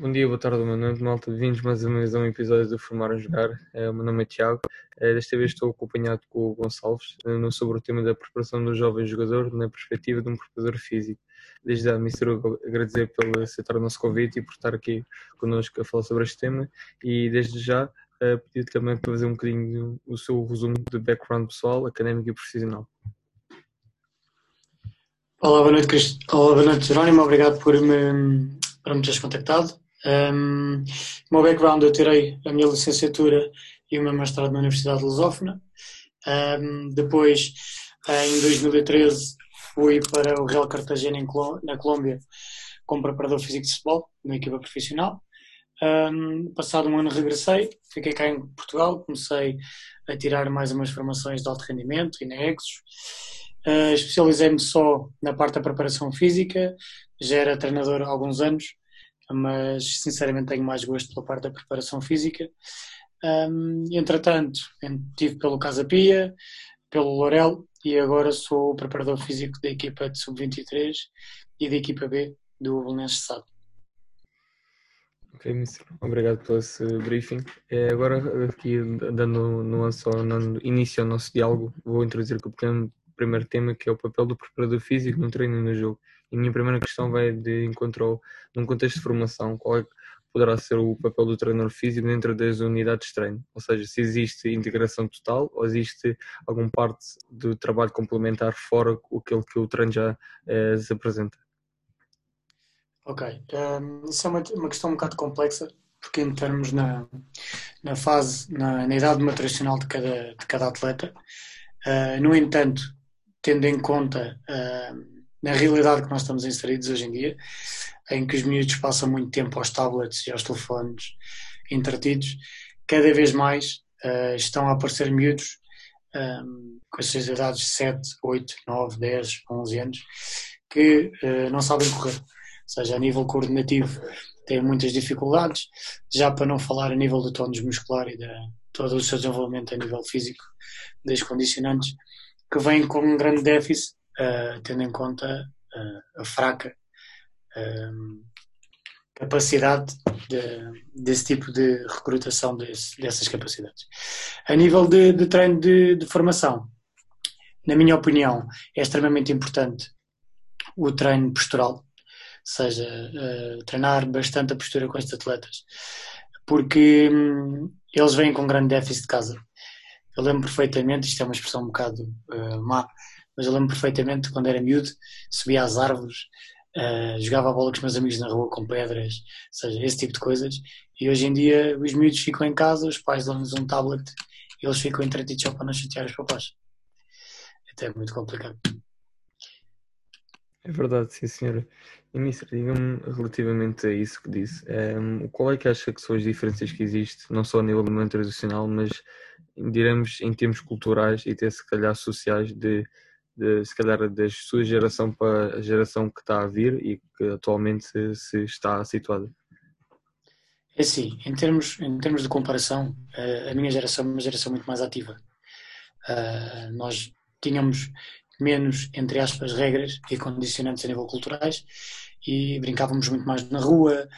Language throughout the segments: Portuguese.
Bom dia, boa tarde, boa noite, malta. Bem-vindos mais uma vez a um episódio do Formar a Jogar. Uh, o meu nome é Tiago. Uh, desta vez estou acompanhado com o Gonçalves uh, sobre o tema da preparação do jovem jogador na perspectiva de um preparador físico. Desde já, Mr. Agradecer por aceitar o nosso convite e por estar aqui connosco a falar sobre este tema. E desde já, pedir também para fazer um bocadinho o seu resumo de background pessoal, académico e profissional. Olá, boa noite, Cristo. Olá, boa noite, Jerónimo. Obrigado por me, por me teres contactado. Um, o meu background, eu tirei a minha licenciatura e o meu mestrado na Universidade de Lusófona. Um, depois, em 2013, fui para o Real Cartagena na Colômbia como preparador físico de futebol, numa equipa profissional. Um, passado um ano regressei, fiquei cá em Portugal, comecei a tirar mais umas formações de alto rendimento e nexos. Uh, Especializei-me só na parte da preparação física, já era treinador há alguns anos mas sinceramente tenho mais gosto pela parte da preparação física. Um, entretanto, estive pelo Casa Pia, pelo Lorel e agora sou o preparador físico da equipa de Sub-23 e da equipa B do Belenenses Sado. Ok. Obrigado pelo esse briefing. É, agora, aqui dando nuance ao início ao nosso diálogo, vou introduzir o pequeno primeiro tema que é o papel do preparador físico no treino e no jogo. E a minha primeira questão vai de encontro num contexto de formação, qual é que poderá ser o papel do treinador físico dentro das unidades de treino? Ou seja, se existe integração total ou existe alguma parte do trabalho complementar fora aquilo que o treino já eh, se apresenta? Ok, um, isso é uma, uma questão um bocado complexa, porque em termos na, na fase, na, na idade maturacional de cada, de cada atleta, uh, no entanto, tendo em conta uh, na realidade que nós estamos inseridos hoje em dia, em que os miúdos passam muito tempo aos tablets e aos telefones entretidos, cada vez mais uh, estão a aparecer miúdos um, ehm, com as suas idades de 7, 8, 9, 10, 11 anos, que uh, não sabem correr. Ou seja, a nível coordenativo têm muitas dificuldades, já para não falar a nível do tónus muscular e de todo o seu desenvolvimento a nível físico, das condicionantes, que vêm com um grande déficit uh, tendo em conta uh, a fraca um, capacidade de, desse tipo de recrutação desse, dessas capacidades. A nível de, de treino de, de, formação, na minha opinião, é extremamente importante o treino postural, ou seja, uh, treinar bastante a postura com estes atletas, porque um, eles vêm com grande déficit de casa. Eu lembro perfeitamente, isto é uma expressão um bocado uh, má, mas eu lembro perfeitamente quando era miúdo, subia às árvores, uh, jogava a bola com os meus amigos na rua com pedras, ou seja, esse tipo de coisas. E hoje em dia os miúdos ficam em casa, os pais dão-lhes um tablet e eles ficam entretidos só para não chatear os papás. Até é muito complicado. É verdade, sim senhora. E diga-me relativamente a isso que disse, um, ehm, qual é que acha que são as diferenças que existem, não só a nível mundo tradicional, mas diremos em termos culturais e até se calhar sociais de de, se calhar da sua geração para a geração que está a vir e que atualmente se, se está situada? É sim, em termos, em termos de comparação, a minha geração é uma geração muito mais ativa. nós tínhamos menos, entre aspas, regras e condicionantes a nível culturais e brincávamos muito mais na rua,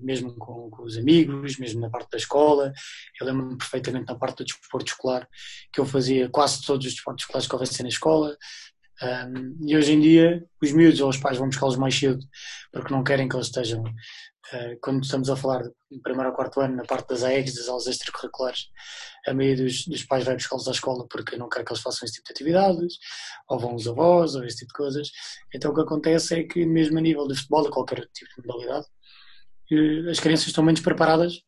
mesmo com, com, os amigos, mesmo na parte da escola. Eu lembro-me perfeitamente na parte do desporto escolar que eu fazia quase todos os desportos escolares que houvesse na escola. Um, e hoje em dia, os miúdos ou os pais vão buscá-los mais cedo porque não querem que eles estejam. Uh, quando estamos a falar do primeiro ou quarto ano, na parte das AEGs, das aulas extracurriculares, a maioria dos, dos pais vai buscá-los à escola porque não quer que eles façam esse tipo de atividades, ou vão os avós, ou esse tipo de coisas. Então o que acontece é que, mesmo a nível de futebol, ou qualquer tipo de modalidade, as crianças estão menos preparadas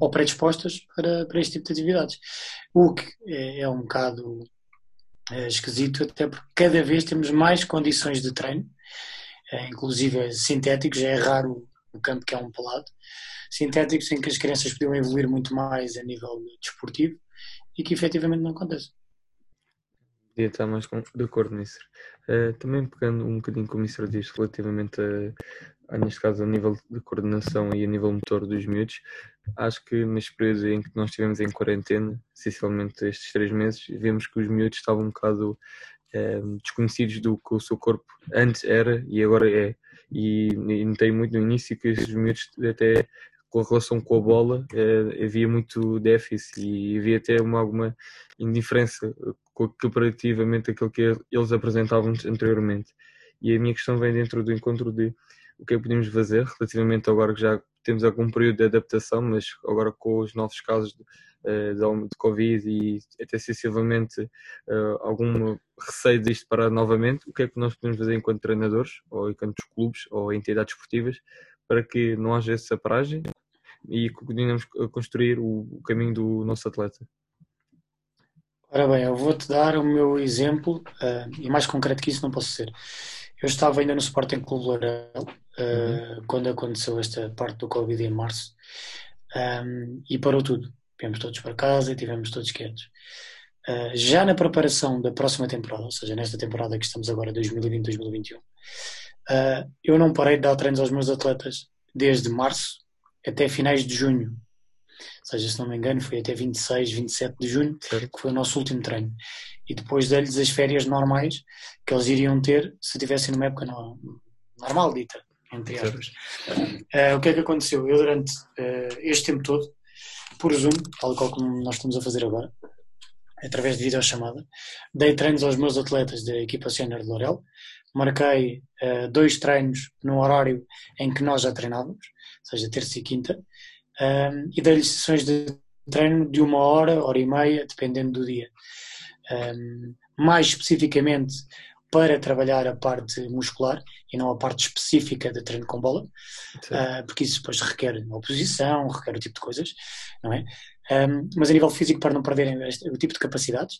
ou predispostas para, para este tipo de atividades. O que é, é um bocado é, esquisito, até porque cada vez temos mais condições de treino, é, inclusive sintéticos, é raro o campo que é um pelado, sintéticos em que as crianças podiam evoluir muito mais a nível desportivo e que efetivamente não acontece. Podia estar mais de acordo nisso. Uh, também pegando um bocadinho como o Ministro diz relativamente a, neste caso a nível de coordenação e a nível motor dos miúdos, acho que nas períodos em que nós estivemos em quarentena, essencialmente estes três meses, vimos que os miúdos estavam um bocado é, desconhecidos do que o seu corpo antes era e agora é. e, e notei muito no início que os miúdos até com a relação com a bola eh, havia muito déficit e havia até uma, alguma indiferença comparativamente àquilo que eles apresentavam anteriormente. E a minha questão vem dentro do encontro de o que é que podemos fazer relativamente agora que já temos algum período de adaptação, mas agora com os novos casos de, eh, de Covid e até sensivelmente uh, algum receio disto parar novamente, o que é que nós podemos fazer enquanto treinadores, ou enquanto clubes, ou entidades esportivas, para que não haja essa paragem e continuemos a construir o, caminho do nosso atleta? Ora bem, eu vou-te dar o meu exemplo, uh, e mais concreto que isso não posso ser. Eu estava ainda no Sporting Clube Loureiro uh, uhum. quando aconteceu esta parte do Covid em março um, e parou tudo. Viemos todos para casa e tivemos todos quietos. Uh, já na preparação da próxima temporada, ou seja, nesta temporada que estamos agora, 2020-2021, uh, eu não parei de dar treinos aos meus atletas desde março até finais de junho. Ou seja, se não me engano, foi até 26, 27 de junho, certo. que foi o nosso último treino. E depois dei-lhes as férias normais que eles iriam ter se tivessem numa época normal, dita, entre aspas. Uh, o que é que aconteceu? Eu, durante uh, este tempo todo, por Zoom, tal qual como nós estamos a fazer agora, através de videochamada, dei treinos aos meus atletas da equipa sénior de Lorel, marquei uh, dois treinos no horário em que nós já treinávamos, ou seja, terça e quinta, um, e dei-lhes sessões de treino de uma hora, hora e meia, dependendo do dia. Um, mais especificamente para trabalhar a parte muscular e não a parte específica de treino com bola, uh, porque isso depois requer oposição, requer o tipo de coisas, não é? Um, mas a nível físico para não perderem este, o tipo de capacidades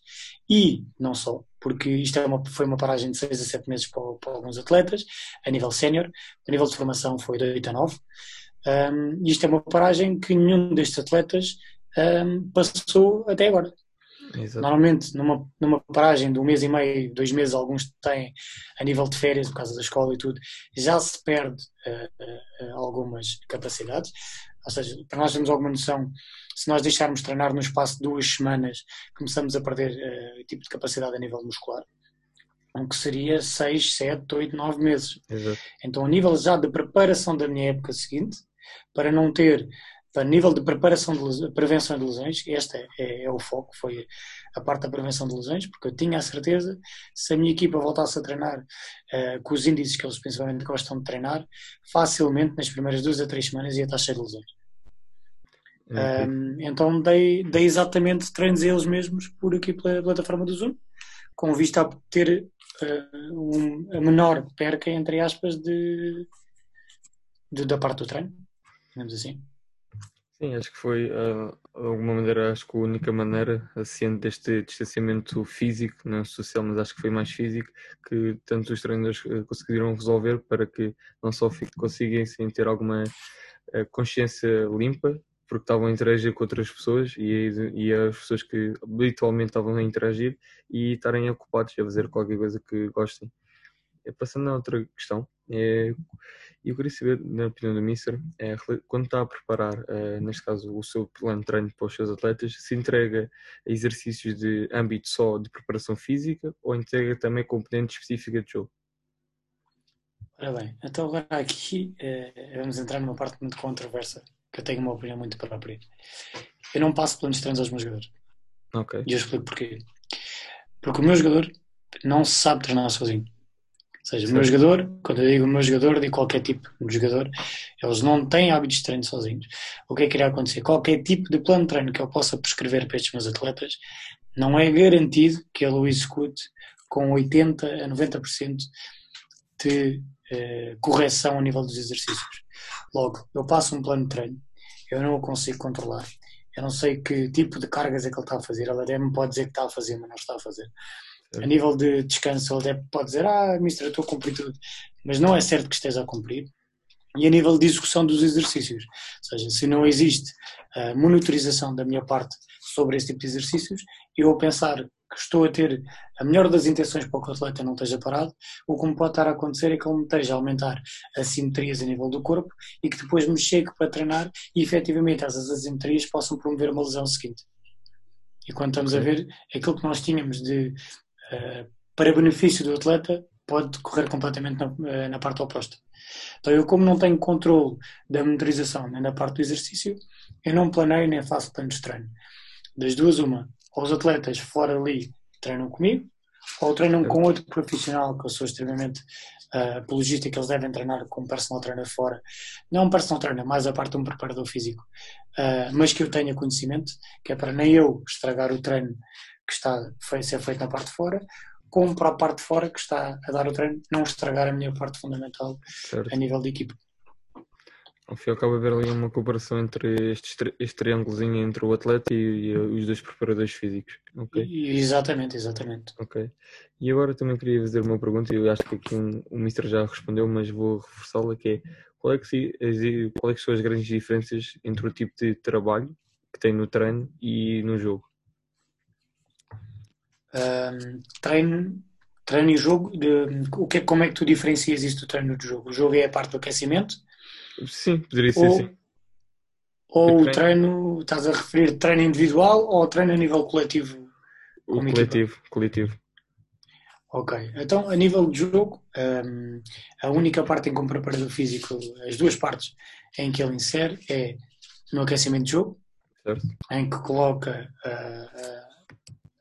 e não só, porque isto é uma, foi uma paragem de 6 a 7 meses para, para alguns atletas, a nível sénior, a nível de formação foi de 8 a 9, um, isto é uma paragem que nenhum destes atletas um, passou até agora. Exato. Normalmente, numa, numa paragem de um mês e meio, dois meses, alguns têm a nível de férias, por causa da escola e tudo, já se perde uh, uh, algumas capacidades. Ou seja, para nós termos alguma noção, se nós deixarmos treinar no espaço de duas semanas, começamos a perder uh, o tipo de capacidade a nível muscular. O que seria 6, 7, 8, 9 meses. Exato. Então, a nível já de preparação da minha época seguinte, para não ter a nível de preparação de prevenção de lesões, este é, é, é, o foco, foi a parte da prevenção de lesões, porque eu tinha a certeza, se a minha equipa voltasse a treinar uh, com os índices que eles principalmente gostam de treinar, facilmente nas primeiras duas a três semanas ia estar cheio de lesões. Okay. Um, então dei, dei exatamente treinos a eles mesmos por aqui pela plataforma do Zoom, com vista a ter uh, um, a menor perca, entre aspas, de, de, da parte do treino, digamos assim. Sim, acho que foi, uh, de alguma maneira, acho que a única maneira, assim, deste distanciamento físico, não social, mas acho que foi mais físico, que tanto os treinadores ah, conseguiram resolver para que não só conseguissem ter alguma uh, consciência limpa, porque estavam a interagir com outras pessoas e, e as pessoas que habitualmente estavam a interagir e estarem ocupados a fazer qualquer coisa que gostem. Passando a outra questão, é, eu queria saber, na opinião do Mister, é, quando está a preparar, uh, neste caso, o seu plano de treino para os seus atletas, se entrega exercícios de âmbito só de preparação física ou entrega também componente específica de jogo? Ora bem, então agora aqui eh, vamos entrar numa parte muito controversa, que eu tenho uma opinião muito própria. Eu não passo planos de treinos aos meus jogadores. Ok. E eu explico porquê. Porque o meu jogador não sabe treinar sozinho. Ou seja, o meu jogador, quando eu digo o meu jogador, digo qualquer tipo de jogador, eles não têm hábitos de treino sozinhos. O que é que irá acontecer? Qualquer tipo de plano de treino que eu possa prescrever para estes meus atletas, não é garantido que ele o execute com 80 a 90% de eh, correção a nível dos exercícios. Logo, eu passo um plano de treino, eu não o consigo controlar. Eu não sei que tipo de cargas é que ele está a fazer. Ele até me pode dizer que está a fazer, mas não está a fazer. A nível de descanso, ele pode dizer: Ah, mister, eu estou a cumprir tudo. Mas não é certo que esteja a cumprir. E a nível de execução dos exercícios, ou seja, se não existe a monitorização da minha parte sobre esse tipo de exercícios, eu vou pensar que estou a ter a melhor das intenções para que o atleta não esteja parado, o que me pode estar a acontecer é que ele me esteja a aumentar assimetrias a nível do corpo e que depois me chegue para treinar e efetivamente essas assimetrias possam promover uma lesão seguinte. E quando estamos a ver, aquilo que nós tínhamos de para benefício do atleta, pode correr completamente na, eh, na parte oposta. Então, eu, como não tenho controle da monitorização nem da parte do exercício, eu não planeio nem faço planos de treino. Das duas, uma, ou os atletas fora ali treinam comigo, ou treinam com outro profissional que eu sou extremamente uh, apologista que eles devem treinar com um personal trainer fora. Não um personal trainer, mais a parte de um preparador físico, uh, mas que eu tenha conhecimento, que é para nem eu estragar o treino que está a ser feito na parte de fora, como para a parte de fora que está a dar o treino, não estragar a minha parte fundamental certo. a nível de equipa. Ao fim e ao cabo, haver ali uma comparação entre este, este triângulozinho entre o atleta e, e, os dois preparadores físicos. Okay? Exatamente, exatamente. Ok. E agora também queria fazer uma pergunta, e eu acho que aqui um, o Mister já respondeu, mas vou reforçá-la, que é qual é que, se, qual é que são as grandes diferenças entre o tipo de trabalho que tem no treino e no jogo? Um, treino, treino e jogo, de, o que, como é que tu diferencias isso do treino do jogo? O jogo é a parte do aquecimento? Sim, poderia ser ou, sim. Ou o treino, estás a referir treino individual ou treino a nível coletivo? O coletivo, equipa? coletivo. Ok, então a nível de jogo, um, a única parte em que um preparador físico, as duas partes em que ele insere é no aquecimento de jogo, certo. em que coloca uh,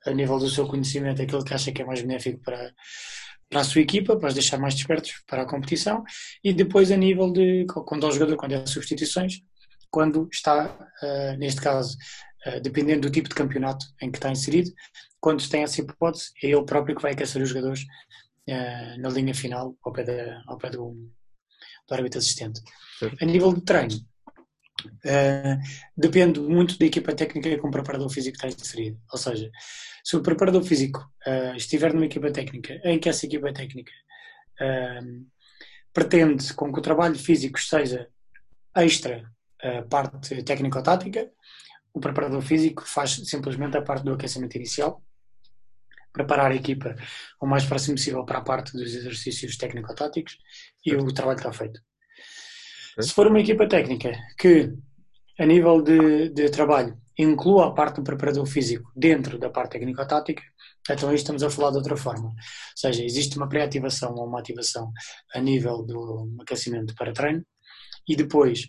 a nível do seu conhecimento aquilo que acha que é mais benéfico para, para a sua equipa, para os deixar mais despertos para a competição, e depois a nível de quando é o jogador, quando é substituições, quando está, uh, neste caso, uh, dependendo do tipo de campeonato em que está inserido, quando tem essa hipótese, é ele próprio que vai aquecer os jogadores uh, na linha final, ao pé, da, ao pé do, do árbitro assistente. Sim. A nível de treino, depende muito da equipa técnica com o preparador físico está inserido. Ou seja, se o preparador físico uh, estiver numa equipa técnica em que essa equipa técnica uh, pretende com que o trabalho físico seja extra uh, parte técnico-tática, o preparador físico faz simplesmente a parte do aquecimento inicial, preparar a equipa o mais próximo possível para a parte dos exercícios técnico-táticos e o trabalho está feito. Se for uma equipa técnica que, a nível de, de trabalho, inclua a parte do preparador físico dentro da parte técnico-tática, então aí estamos a falar de outra forma. Ou seja, existe uma pré-ativação ou uma ativação a nível do aquecimento para treino e depois,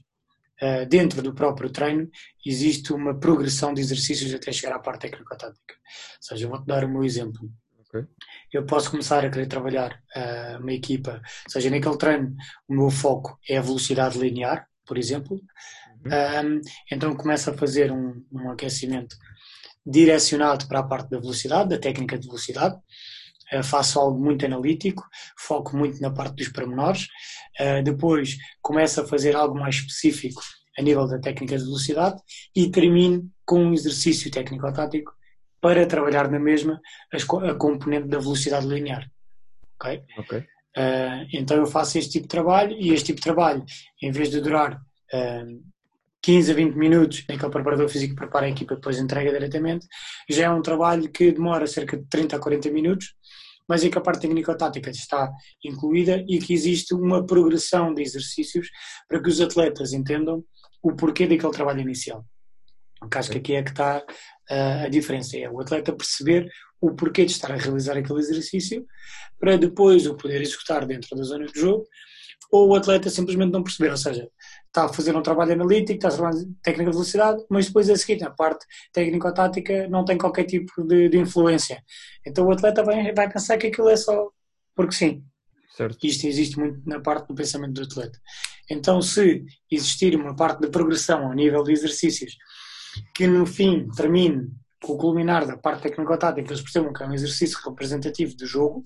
eh, dentro do próprio treino, existe uma progressão de exercícios até chegar à parte técnico-tática. Ou seja, vou-te dar o meu exemplo. Okay. Eu posso começar a querer trabalhar uh, uma equipa, ou seja, naquele treino o meu foco é a velocidade linear, por exemplo, um, então começo a fazer um, um, aquecimento direcionado para a parte da velocidade, da técnica de velocidade. Uh, faço algo muito analítico, foco muito na parte dos pormenores. Uh, depois começo a fazer algo mais específico a nível da técnica de velocidade e termino com um exercício técnico-tático para trabalhar na mesma a componente da velocidade linear. Ok? okay. Uh, então eu faço este tipo de trabalho e este tipo de trabalho, em vez de durar 15 a 20 minutos em que o preparador físico prepara a equipa depois entrega diretamente, já é um trabalho que demora cerca de 30 a 40 minutos, mas em que a parte técnico-tática está incluída e que existe uma progressão de exercícios para que os atletas entendam o porquê daquele trabalho inicial. Acho que aqui é que está uh, a diferença, é o atleta perceber o porquê de estar a realizar aquele exercício para depois o poder executar dentro da zona de jogo ou o atleta simplesmente não perceber, ou seja, está a fazer um trabalho analítico, está a trabalhar técnica de velocidade, mas depois a seguir, na parte técnico-tática, não tem qualquer tipo de, de, influência. Então o atleta vai, vai pensar que aquilo é só porque sim. Certo. Isto existe muito na parte do pensamento do atleta. Então, se existir uma parte de progressão a nível de exercícios que no fim termine com o culminar da parte técnico-tática, eles percebam que é um exercício representativo do jogo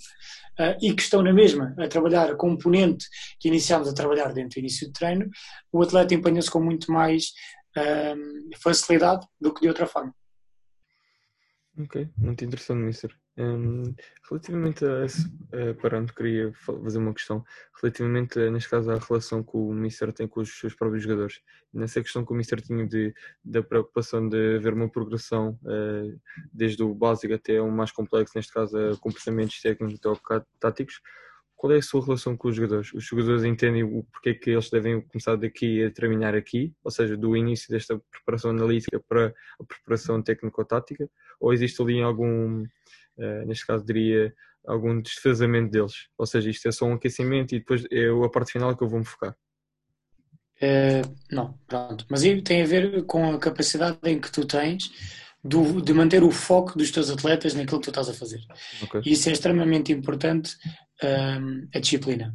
uh, e que estão na mesma a trabalhar a componente que iniciámos a trabalhar dentro do início do treino, o atleta empenha-se com muito mais uh, facilidade do que de outra forma. Ok, muito interessante, Mister. Um, relativamente a esse uh, parâmetro, queria fazer uma questão. Relativamente, neste caso, à relação que o Mister tem com os seus próprios jogadores. Nessa questão que o Mister tinha de, da preocupação de haver uma progressão uh, desde o básico até o mais complexo, neste caso, a comportamentos técnicos e táticos. Qual é a sua relação com os jogadores? Os jogadores entendem o porquê que eles devem começar daqui a terminar aqui, ou seja, do início desta preparação analítica para a preparação técnico-tática? Ou existe ali algum, uh, neste caso diria, algum desfazamento deles? Ou seja, isto é só um aquecimento e depois é a parte final que eu vou me focar. Uh, não, pronto. Mas aí tem a ver com a capacidade em que tu tens do, de manter o foco dos teus atletas naquilo que tu estás a fazer. Okay. Isso é extremamente importante, um, a disciplina.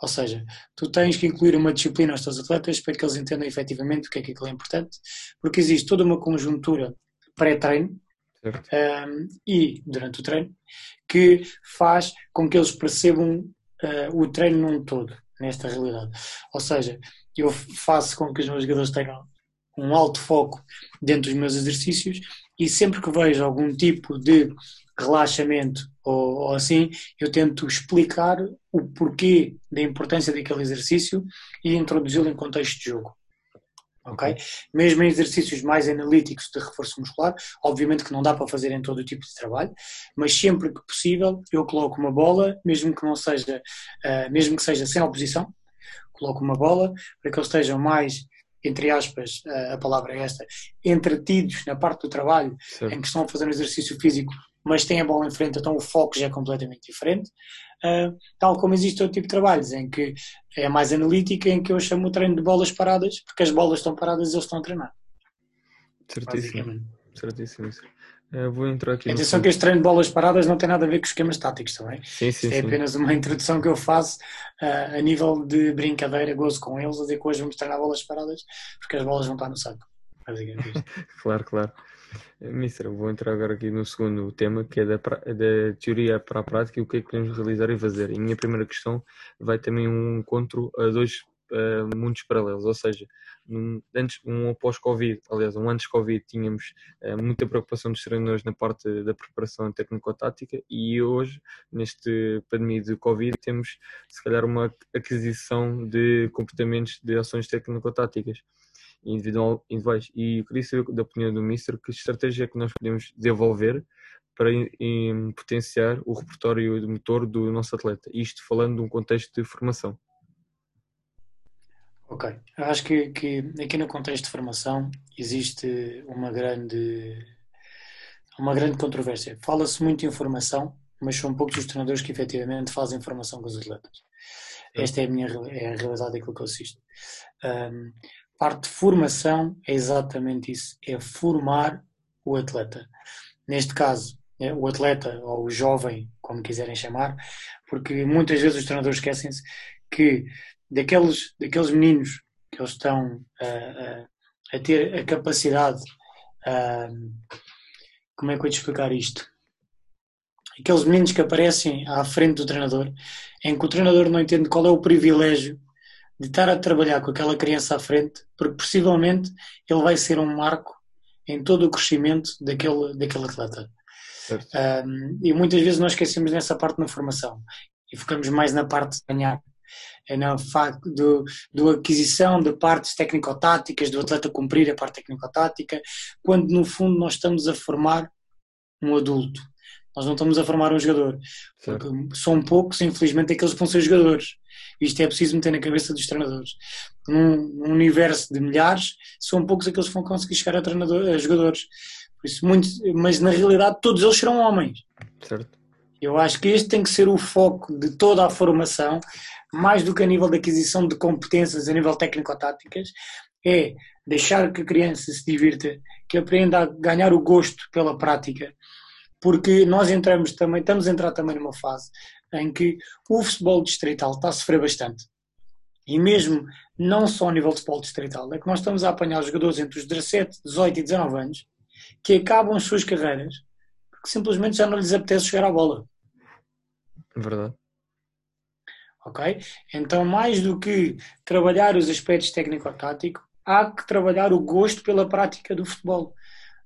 Ou seja, tu tens que incluir uma disciplina aos teus atletas para que eles entendam efetivamente o que é que aquilo é importante, porque existe toda uma conjuntura pré-treino um, e durante o treino que faz com que eles percebam uh, o treino num todo, nesta realidade. Ou seja, eu faço com que os meus jogadores tenham um alto foco dentro dos meus exercícios e sempre que vejo algum tipo de relaxamento ou, ou, assim, eu tento explicar o porquê da importância daquele exercício e introduzi-lo em contexto de jogo. Ok? Mesmo em exercícios mais analíticos de reforço muscular, obviamente que não dá para fazer em todo o tipo de trabalho, mas sempre que possível eu coloco uma bola, mesmo que não seja, uh, mesmo que seja sem oposição, coloco uma bola para que eles estejam mais, entre aspas, a palavra é esta, entretidos na parte do trabalho, Sim. em que estão a fazer um exercício físico, mas têm a bola em frente, então o foco já é completamente diferente. Uh, tal como existe outro tipo de trabalhos, em que é mais analítica, em que eu chamo o treino de bolas paradas, porque as bolas estão paradas e eles estão a treinar. Certíssimo. Certíssimo. Uh, vou entrar aqui. Atenção que este treino de bolas paradas não tem nada a ver com esquemas táticos também. Sim, sim, é apenas uma introdução que eu faço uh, a nível de brincadeira, gozo com eles, a dizer que hoje vamos treinar bolas paradas porque as bolas vão estar no saco. claro, claro. Eh, Mister, vou entrar agora aqui no segundo tema, que é da, da, teoria para a prática e o que é que podemos realizar e fazer. E a minha primeira questão vai também um encontro a dois uh, mundos paralelos, ou seja, um, antes, um após Covid, aliás, um antes Covid, tínhamos uh, muita preocupação dos treinadores na parte da preparação técnico-tática e hoje, neste pandemia de Covid, temos se calhar uma aquisição de comportamentos de ações técnico-táticas individuais. E eu queria saber da opinião do Mister que estratégia é que nós podemos desenvolver para em, potenciar o repertório do motor do nosso atleta. Isto falando de um contexto de formação. Ok, eu acho que, que aqui no contexto de formação existe uma grande uma grande controvérsia. Fala-se muito em formação, mas são poucos os treinadores que efetivamente fazem formação com os atletas. Esta é a minha é a realidade daquilo que eu assisto. Um, parte de formação é exatamente isso, é formar o atleta. Neste caso, é, o atleta ou o jovem, como quiserem chamar, porque muitas vezes os treinadores esquecem-se que daqueles, daqueles meninos que eles estão a, a ter a capacidade, como é que eu vou te explicar isto? Aqueles meninos que aparecem à frente do treinador, em que o treinador não entende qual é o privilégio de estar a trabalhar com aquela criança à frente, porque possivelmente ele vai ser um marco em todo o crescimento daquele, daquele atleta. Um, e muitas vezes nós esquecemos nessa parte na formação e focamos mais na parte de ganhar é na facto do, do aquisição de partes técnico-táticas, do atleta cumprir a parte técnico-tática, quando no fundo nós estamos a formar um adulto. Nós não estamos a formar um jogador. São poucos, infelizmente, aqueles que vão ser jogadores. Isto é preciso meter na cabeça dos treinadores. Num, universo de milhares, são poucos aqueles que vão conseguir chegar a, treinador, a jogadores. Por isso, muito, mas na realidade, todos eles serão homens. Certo. Eu acho que este tem que ser o foco de toda a formação, mais do que a nível de aquisição de competências a nível técnico-táticas, é deixar que a criança se divirta, que aprenda a ganhar o gosto pela prática, porque nós entramos também, estamos a entrar também numa fase em que o futebol distrital está a sofrer bastante. E mesmo não só a nível de futebol distrital, é que nós estamos a apanhar jogadores entre os 17, 18 e 19 anos que acabam as suas carreiras porque simplesmente já não lhes apetece jogar a bola. Verdade. Ok? Então, mais do que trabalhar os aspectos técnico-tático, há que trabalhar o gosto pela prática do futebol.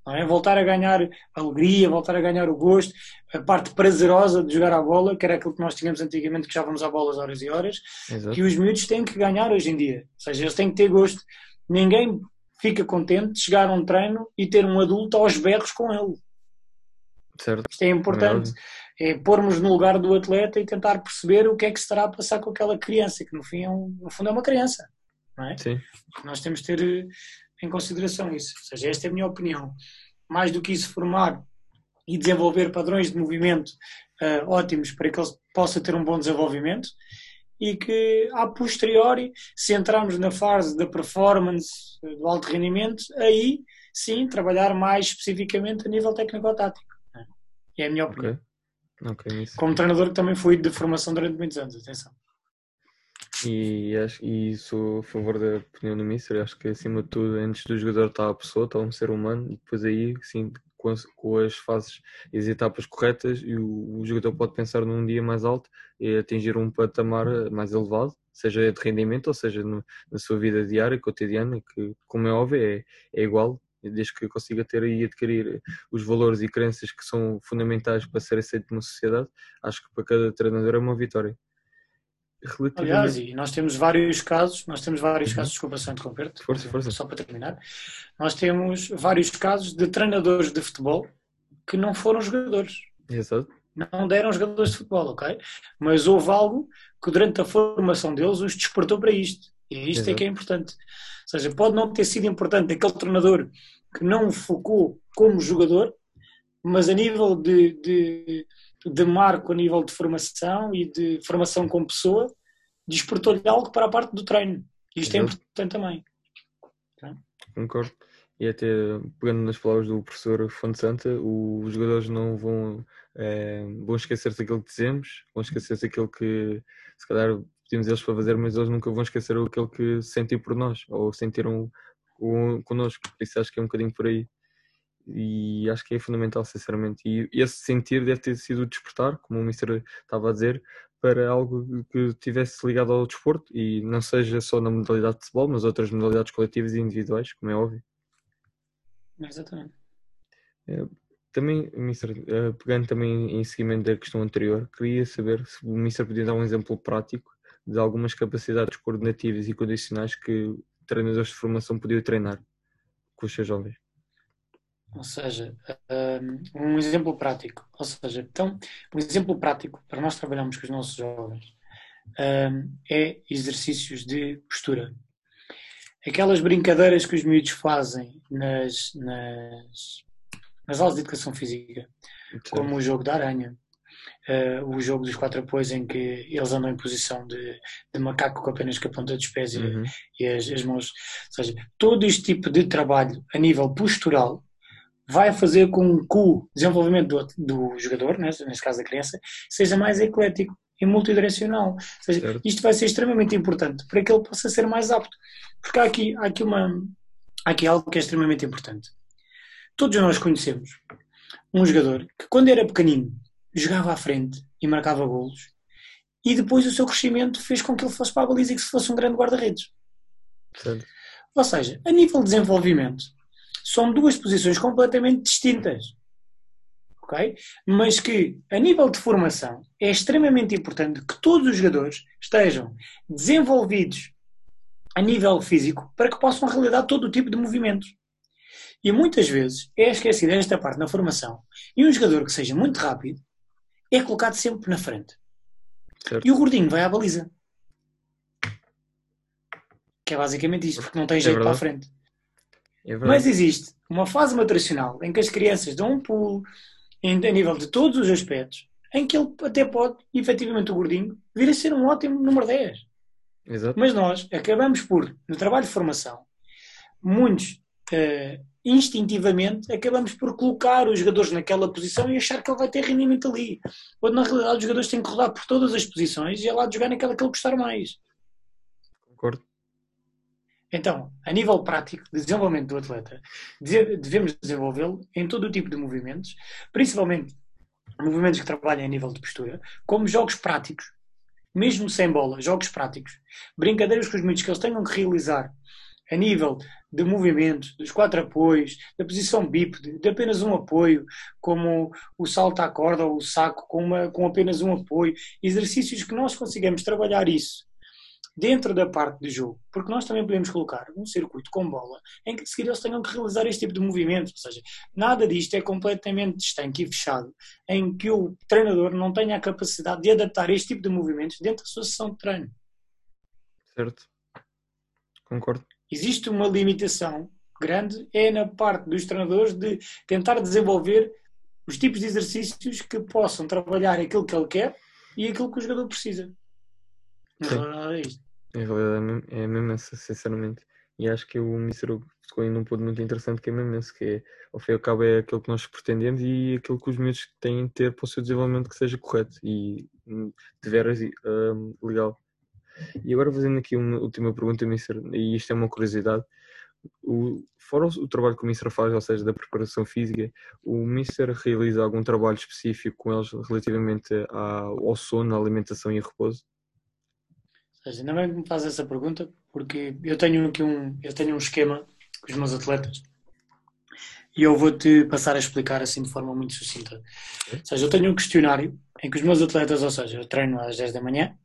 É? Voltar a ganhar alegria, voltar a ganhar o gosto, a parte prazerosa de jogar a bola, que era aquilo que nós tínhamos antigamente, que já vamos a bolas horas e horas, Exato. que os miúdos têm que ganhar hoje em dia. Ou seja, eles têm que ter gosto. Ninguém fica contente de chegar a um treino e ter um adulto aos berros com ele. Certo. Isto é importante. É pormos no lugar do atleta e tentar perceber o que é que se estará a passar com aquela criança, que no, fim é um, no fundo é uma criança. É? Nós temos de ter em consideração isso. Ou seja, esta é a minha opinião. Mais do que isso, formar e desenvolver padrões de movimento uh, ótimos para que ele possa ter um bom desenvolvimento e que, a posteriori, se entrarmos na fase da performance, do alto rendimento, aí sim trabalhar mais especificamente a nível técnico-tático. É a minha opinião. Okay. Okay, Como treinador que também fui de formação durante muitos anos, atenção. E, acho, e sou a favor da opinião do Mister. Acho que acima de tudo, antes do jogador está a pessoa, está um ser humano, e depois aí, sim, com as, com as fases e as etapas corretas, e o, o, jogador pode pensar num dia mais alto e atingir um patamar mais elevado, seja de rendimento ou seja no, na sua vida diária, cotidiana, que, como é óbvio, é, é igual desde que consiga ter e adquirir os valores e crenças que são fundamentais para ser aceito numa sociedade, acho que para cada treinador é uma vitória. Aliás, e nós temos vários casos, nós temos vários uhum. casos, desculpa só interromper-te, força, força. só para terminar, nós temos vários casos de treinadores de futebol que não foram jogadores. Exato. Não deram jogadores de futebol, ok? Mas houve algo que durante a formação deles os despertou para isto. E isto Exato. é que é importante. Ou seja, pode não ter sido importante aquele treinador que não focou como jogador, mas a nível de, de, de marco, a nível de formação e de formação como pessoa, despertou-lhe algo para a parte do treino. Isto é Exato. é importante também. Concordo. E até pegando nas palavras do professor Fonte Santa, os jogadores não vão, é, vão esquecer-se daquilo que dizemos, vão esquecer-se daquilo que se calhar pedimos eles para fazer, mas eles nunca vão esquecer aquilo que sentem por nós ou sentiram connosco. Por isso acho que é um bocadinho por aí. E acho que é fundamental, sinceramente. E esse sentir deve ter sido despertar, como o Mister estava a dizer, para algo que tivesse ligado ao desporto e não seja só na modalidade de futebol, mas outras modalidades coletivas e individuais, como é óbvio. Exatamente. É, também, Mister, eh, pegando também em seguimento da questão anterior, queria saber se o Mister podia dar um exemplo prático de algumas capacidades coordenativas e condicionais que treinadores de formação podiam treinar com os seus jovens. Ou seja, um exemplo prático. Ou seja, então, um exemplo prático para nós trabalharmos com os nossos jovens é exercícios de postura. Aquelas brincadeiras que os miúdos fazem nas, nas, nas aulas de educação física, como o jogo da aranha, uh, o jogo dos quatro apoios em que eles andam em posição de, de macaco com apenas com a ponta dos pés uhum. e, e as, as, mãos. Ou seja, todo este tipo de trabalho a nível postural vai fazer com que o desenvolvimento do, do jogador, né, neste caso da criança, seja mais eclético e multidirecional. Ou seja, certo. isto vai ser extremamente importante para que ele possa ser mais apto. Porque há aqui, há aqui, uma, há aqui algo que é extremamente importante. Todos nós conhecemos um jogador que, quando era pequenino, jogava à frente e marcava golos. E depois o seu crescimento fez com que ele fosse para a baliza e que se fosse um grande guarda-redes. Ou seja, a nível de desenvolvimento, são duas posições completamente distintas. ok? Mas que, a nível de formação, é extremamente importante que todos os jogadores estejam desenvolvidos a nível físico para que possam realizar todo o tipo de movimentos. E muitas vezes é esquecida esta parte na formação. E um jogador que seja muito rápido é colocado sempre na frente. Certo. E o gordinho vai à baliza. Que é basicamente isto, porque não tem é jeito é para a frente. É Mas existe uma fase maturacional em que as crianças dão um pulo em, a nível de todos os aspectos, em que ele até pode, efetivamente, o gordinho, vir a ser um ótimo número 10. Exato. Mas nós acabamos por, no trabalho de formação, muitos uh, instintivamente acabamos por colocar os jogadores naquela posição e achar que ele vai ter rendimento ali. Quando na realidade os jogadores têm que rodar por todas as posições e é lá de jogar naquela que ele gostar mais. Concordo. Então, a nível prático de desenvolvimento do atleta, devemos desenvolvê-lo em todo o tipo de movimentos, principalmente movimentos que trabalhem a nível de postura, como jogos práticos, mesmo sem bola, jogos práticos, brincadeiras com os miúdos que eles tenham que realizar a nível de movimento, dos quatro apoios, da posição bípede, de apenas um apoio, como o salto à corda ou o saco com, uma, com apenas um apoio, exercícios que nós consigamos trabalhar isso dentro da parte do jogo, porque nós também podemos colocar um circuito com bola em que de seguida eles tenham que realizar este tipo de movimento, ou seja, nada disto é completamente estanque e fechado, em que o treinador não tenha a capacidade de adaptar este tipo de movimentos dentro da sua sessão de treino. Certo. Concordo existe uma limitação grande é na parte dos treinadores de tentar desenvolver os tipos de exercícios que possam trabalhar aquilo que ele quer e aquilo que o jogador precisa. Na Sim. realidade é isto. Realidade é mesmo, é mesmo essa, sinceramente. E acho que o Mr. Hugo tocou em um ponto muito interessante que é mesmo esse, que é, ao fim e ao cabo é aquilo que nós pretendemos e aquilo que os miúdos têm de ter para o seu desenvolvimento que seja correto e hum, de veras hum, legal. E agora fazendo aqui uma última pergunta, Mr. e isto é uma curiosidade. O, fora o, o trabalho que o Mr. faz, ou seja, da preparação física, o Mr. realiza algum trabalho específico com eles relativamente ao sono, à alimentação e repouso? Seja, ainda bem que me faz essa pergunta, porque eu tenho aqui um, eu tenho um esquema com os meus atletas e eu vou-te passar a explicar assim de forma muito sucinta. Ou seja, eu tenho um questionário em que os meus atletas, ou seja, eu treino às 10 da manhã,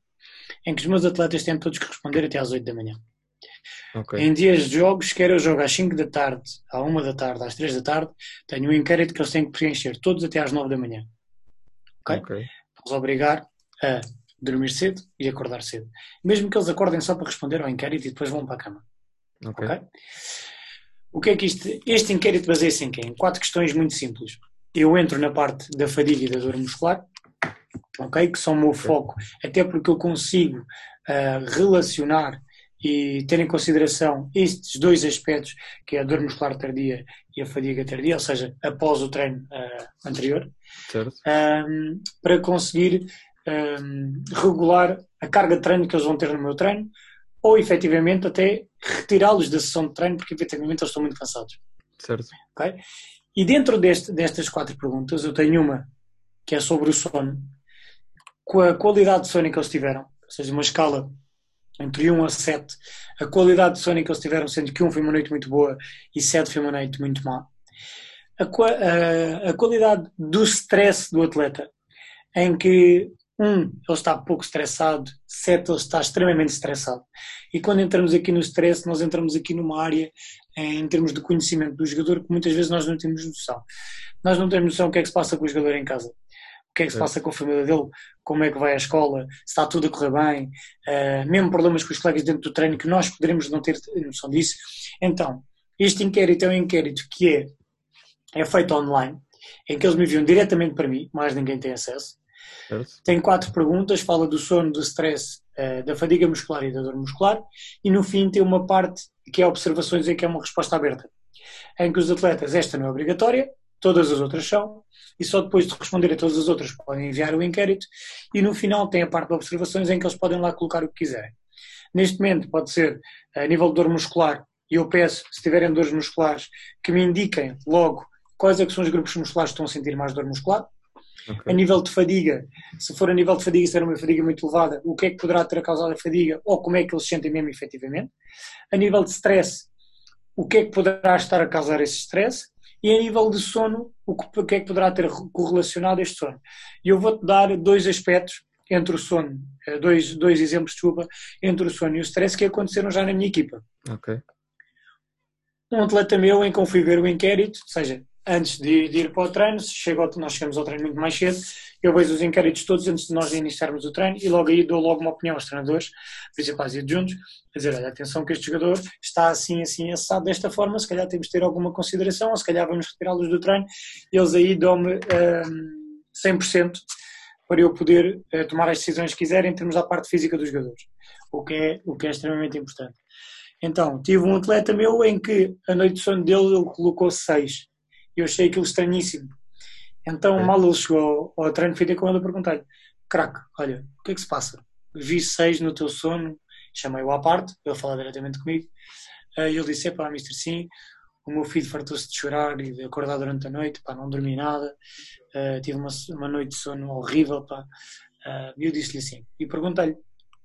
em que os meus atletas têm todos que responder até às 8 da manhã. Ok, Em dias de jogos, quer eu jogo às 5 da tarde, à 1 da tarde, às 3 da tarde, tenho um inquérito que eles têm que preencher todos até às 9 da manhã. ok? ok, Os obrigar a dormir cedo e acordar cedo. Mesmo que eles acordem só para responder ao inquérito e depois vão para a cama. ok, ok? O que é que isto, este inquérito baseia-se em quê? Em quatro questões muito simples. Eu entro na parte da fadiga e da dor muscular, ok? Que são o meu foco, até porque eu consigo ah, relacionar e ter em consideração estes dois aspectos, que é a dor muscular tardia e a fadiga tardia, ou seja, após o treino ah, anterior, certo, um, para conseguir um, regular a carga de treino que eles vão ter no meu treino ou efetivamente até retirá-los da sessão de treino porque efetivamente eles estão muito cansados. certo, ok? E dentro deste, destas quatro perguntas eu tenho uma que é sobre o sono, com a qualidade de sono que eles tiveram, ou seja, uma escala entre 1 a 7, a qualidade de sono que eles tiveram, sendo que 1 foi uma noite muito boa e 7 foi uma noite muito má. A, a- a qualidade do stress do atleta, em que um, ele está pouco estressado, sete, ele está extremamente estressado. E quando entramos aqui no stress, nós entramos aqui numa área, em termos de conhecimento do jogador, que muitas vezes nós não temos noção. Nós não temos noção o que é que se passa com o jogador em casa. O que é que se passa com a família dele, como é que vai à escola, se está tudo a correr bem, eh, mesmo problemas com os colegas dentro do treino, que nós poderemos não ter noção disso. Então, este inquérito é um inquérito que é, é feito online, em que eles me enviam diretamente para mim, mais ninguém tem acesso. Certo, Tem quatro perguntas, fala do sono, do stress, eh, da fadiga muscular e da dor muscular, e no fim tem uma parte que é observações em que é uma resposta aberta, em que os atletas, esta não é obrigatória, todas as outras são, e só depois de responder a todas as outras podem enviar o inquérito, e no final tem a parte de observações em que eles podem lá colocar o que quiserem. Neste momento pode ser a nível de dor muscular, e eu peço, se tiverem dores musculares, que me indiquem logo quais é são os grupos musculares que estão a sentir mais dor muscular, a ok, nível de fadiga, se for a nível de fadiga, se era uma fadiga muito elevada, o que é que poderá ter causado a fadiga ou como é que eles se sentem mesmo efetivamente. A nível de stress, o que é que poderá estar a causar esse stress. E a nível de sono, o que, o que é que poderá ter correlacionado este sono. E eu vou-te dar dois aspectos entre o sono, eh, dois, dois exemplos, desculpa, entre o sono e o stress que aconteceram já na minha equipa ok, um atleta meu em que eu fui ver o inquérito, ou seja, antes de, de ir para o treino, ao- nós chegamos ao treino muito mais cedo, eu vejo os inquéritos todos antes de nós iniciarmos o treino e logo aí dou logo uma opinião aos treinadores principais e adjuntos, a dizer, olha, atenção que este jogador está assim, assim, assado desta forma, se calhar temos de ter alguma consideração, ou se calhar vamos retirá-los do treino, eles aí dão-me hum, 100% para eu poder eh, tomar as decisões que quiserem em termos da parte física dos jogadores, o que é, o que é extremamente importante. Então, tive um atleta meu em que a noite de sono dele ele colocou 6. Eu achei aquilo estranhíssimo. Então, Ok. mal ele chegou ao, ao treino, fui ter com ele a perguntar-lhe: Crack, olha, o que é que se passa? Vi 6 no teu sono, chamei-o à parte, ele falar diretamente comigo. Eh, E ele disse: Pá, Mister, sim, o meu filho fartou-se de chorar e de acordar durante a noite, pá, não dormi nada, eh, tive uma, uma noite de sono horrível, pá. Eh, E eu disse-lhe assim: E perguntei-lhe: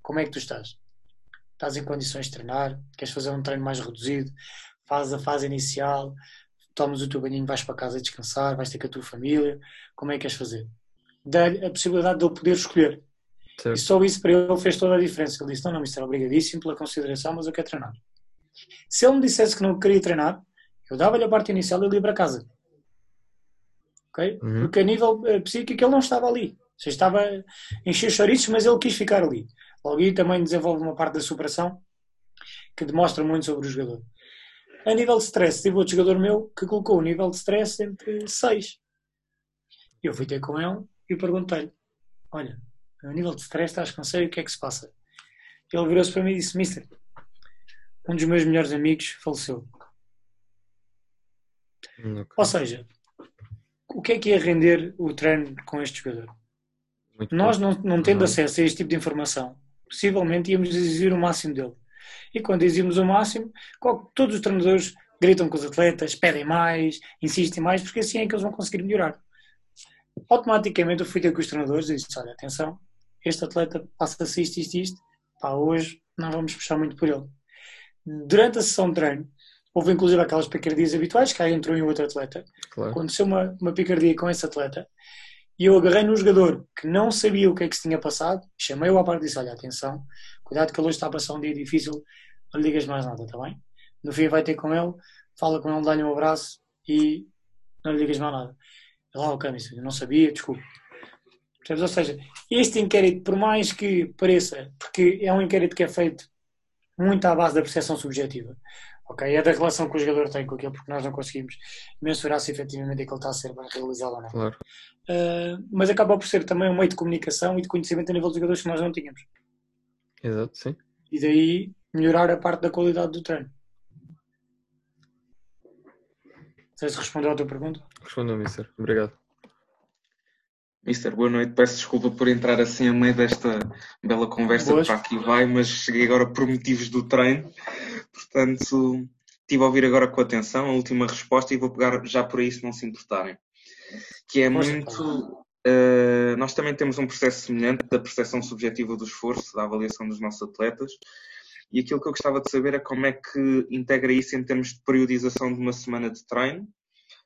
Como é que tu estás? estás em condições de treinar, queres fazer um treino mais reduzido, fazes a fase inicial, tomas o teu banhinho, vais para casa descansar, vais ter com a tua família, como é que queres fazer? Dá-lhe a possibilidade de ele poder escolher. E só isso para ele fez toda a diferença. Ele disse, não, não, mister, obrigadíssimo pela consideração, mas eu quero treinar. Se ele me dissesse que não queria treinar, eu dava-lhe a parte inicial e ele ia para casa. Ok? Uhum. Porque a nível eh, psíquico ele não estava ali. Ou seja, estava a encher chouriços, mas ele quis ficar ali. Logo aí também desenvolve uma parte da superação que demonstra muito sobre o jogador. A nível de stress, tive outro jogador meu que colocou o nível de stress entre 6. Eu fui ter com ele e perguntei-lhe: Olha, a nível de stress, estás com sério, o que é que se passa? Ele virou-se para mim e disse: Mister, um dos meus melhores amigos faleceu. Okay. Ou seja, o que é que ia render o treino com este jogador? Muito Nós, não, não tendo uhum. acesso a este tipo de informação, possivelmente íamos exigir o máximo dele. E quando exigimos o máximo, todos os treinadores gritam com os atletas, pedem mais, insistem mais, porque assim é que eles vão conseguir melhorar. Automaticamente eu fui ter com os treinadores e disse: Olha, atenção, este atleta passa-se isto, isto, isto, pá, hoje não vamos puxar muito por ele. Durante a sessão de treino, houve inclusive aquelas picardias habituais, que aí entrou em outro atleta. Claro. Aconteceu uma, uma picardia com esse atleta e eu agarrei num jogador que não sabia o que é que se tinha passado, chamei-o à parte e disse: Olha, atenção, cuidado que ele hoje está a passar um dia difícil, não lhe digas mais nada, está bem? No fim, vai ter com ele, fala com ele, dá-lhe um abraço e não lhe digas mais nada. Ele, ah, ok, eu não sabia, desculpe. Ou seja, este inquérito, por mais que pareça, porque é um inquérito que é feito muito à base da percepção subjetiva, ok? É da relação que o jogador tem com aquilo, porque nós não conseguimos mensurar se efetivamente aquilo está a ser bem realizado ou não. Claro. Uh, mas acaba por ser também um meio de comunicação e de conhecimento a nível dos jogadores que nós não tínhamos. Exato, sim. E daí melhorar a parte da qualidade do treino. Não sei se respondeu à tua pergunta. Respondeu, Mister. Obrigado. Mister, boa noite. Peço desculpa por entrar assim a meio desta bela conversa Boas. para aqui vai, mas cheguei agora por motivos do treino. Portanto, estive a ouvir agora com atenção a última resposta e vou pegar já por aí se não se importarem. Que é muito. Uh, nós também temos um processo semelhante da percepção subjetiva do esforço, da avaliação dos nossos atletas. E aquilo que eu gostava de saber é como é que integra isso em termos de periodização de uma semana de treino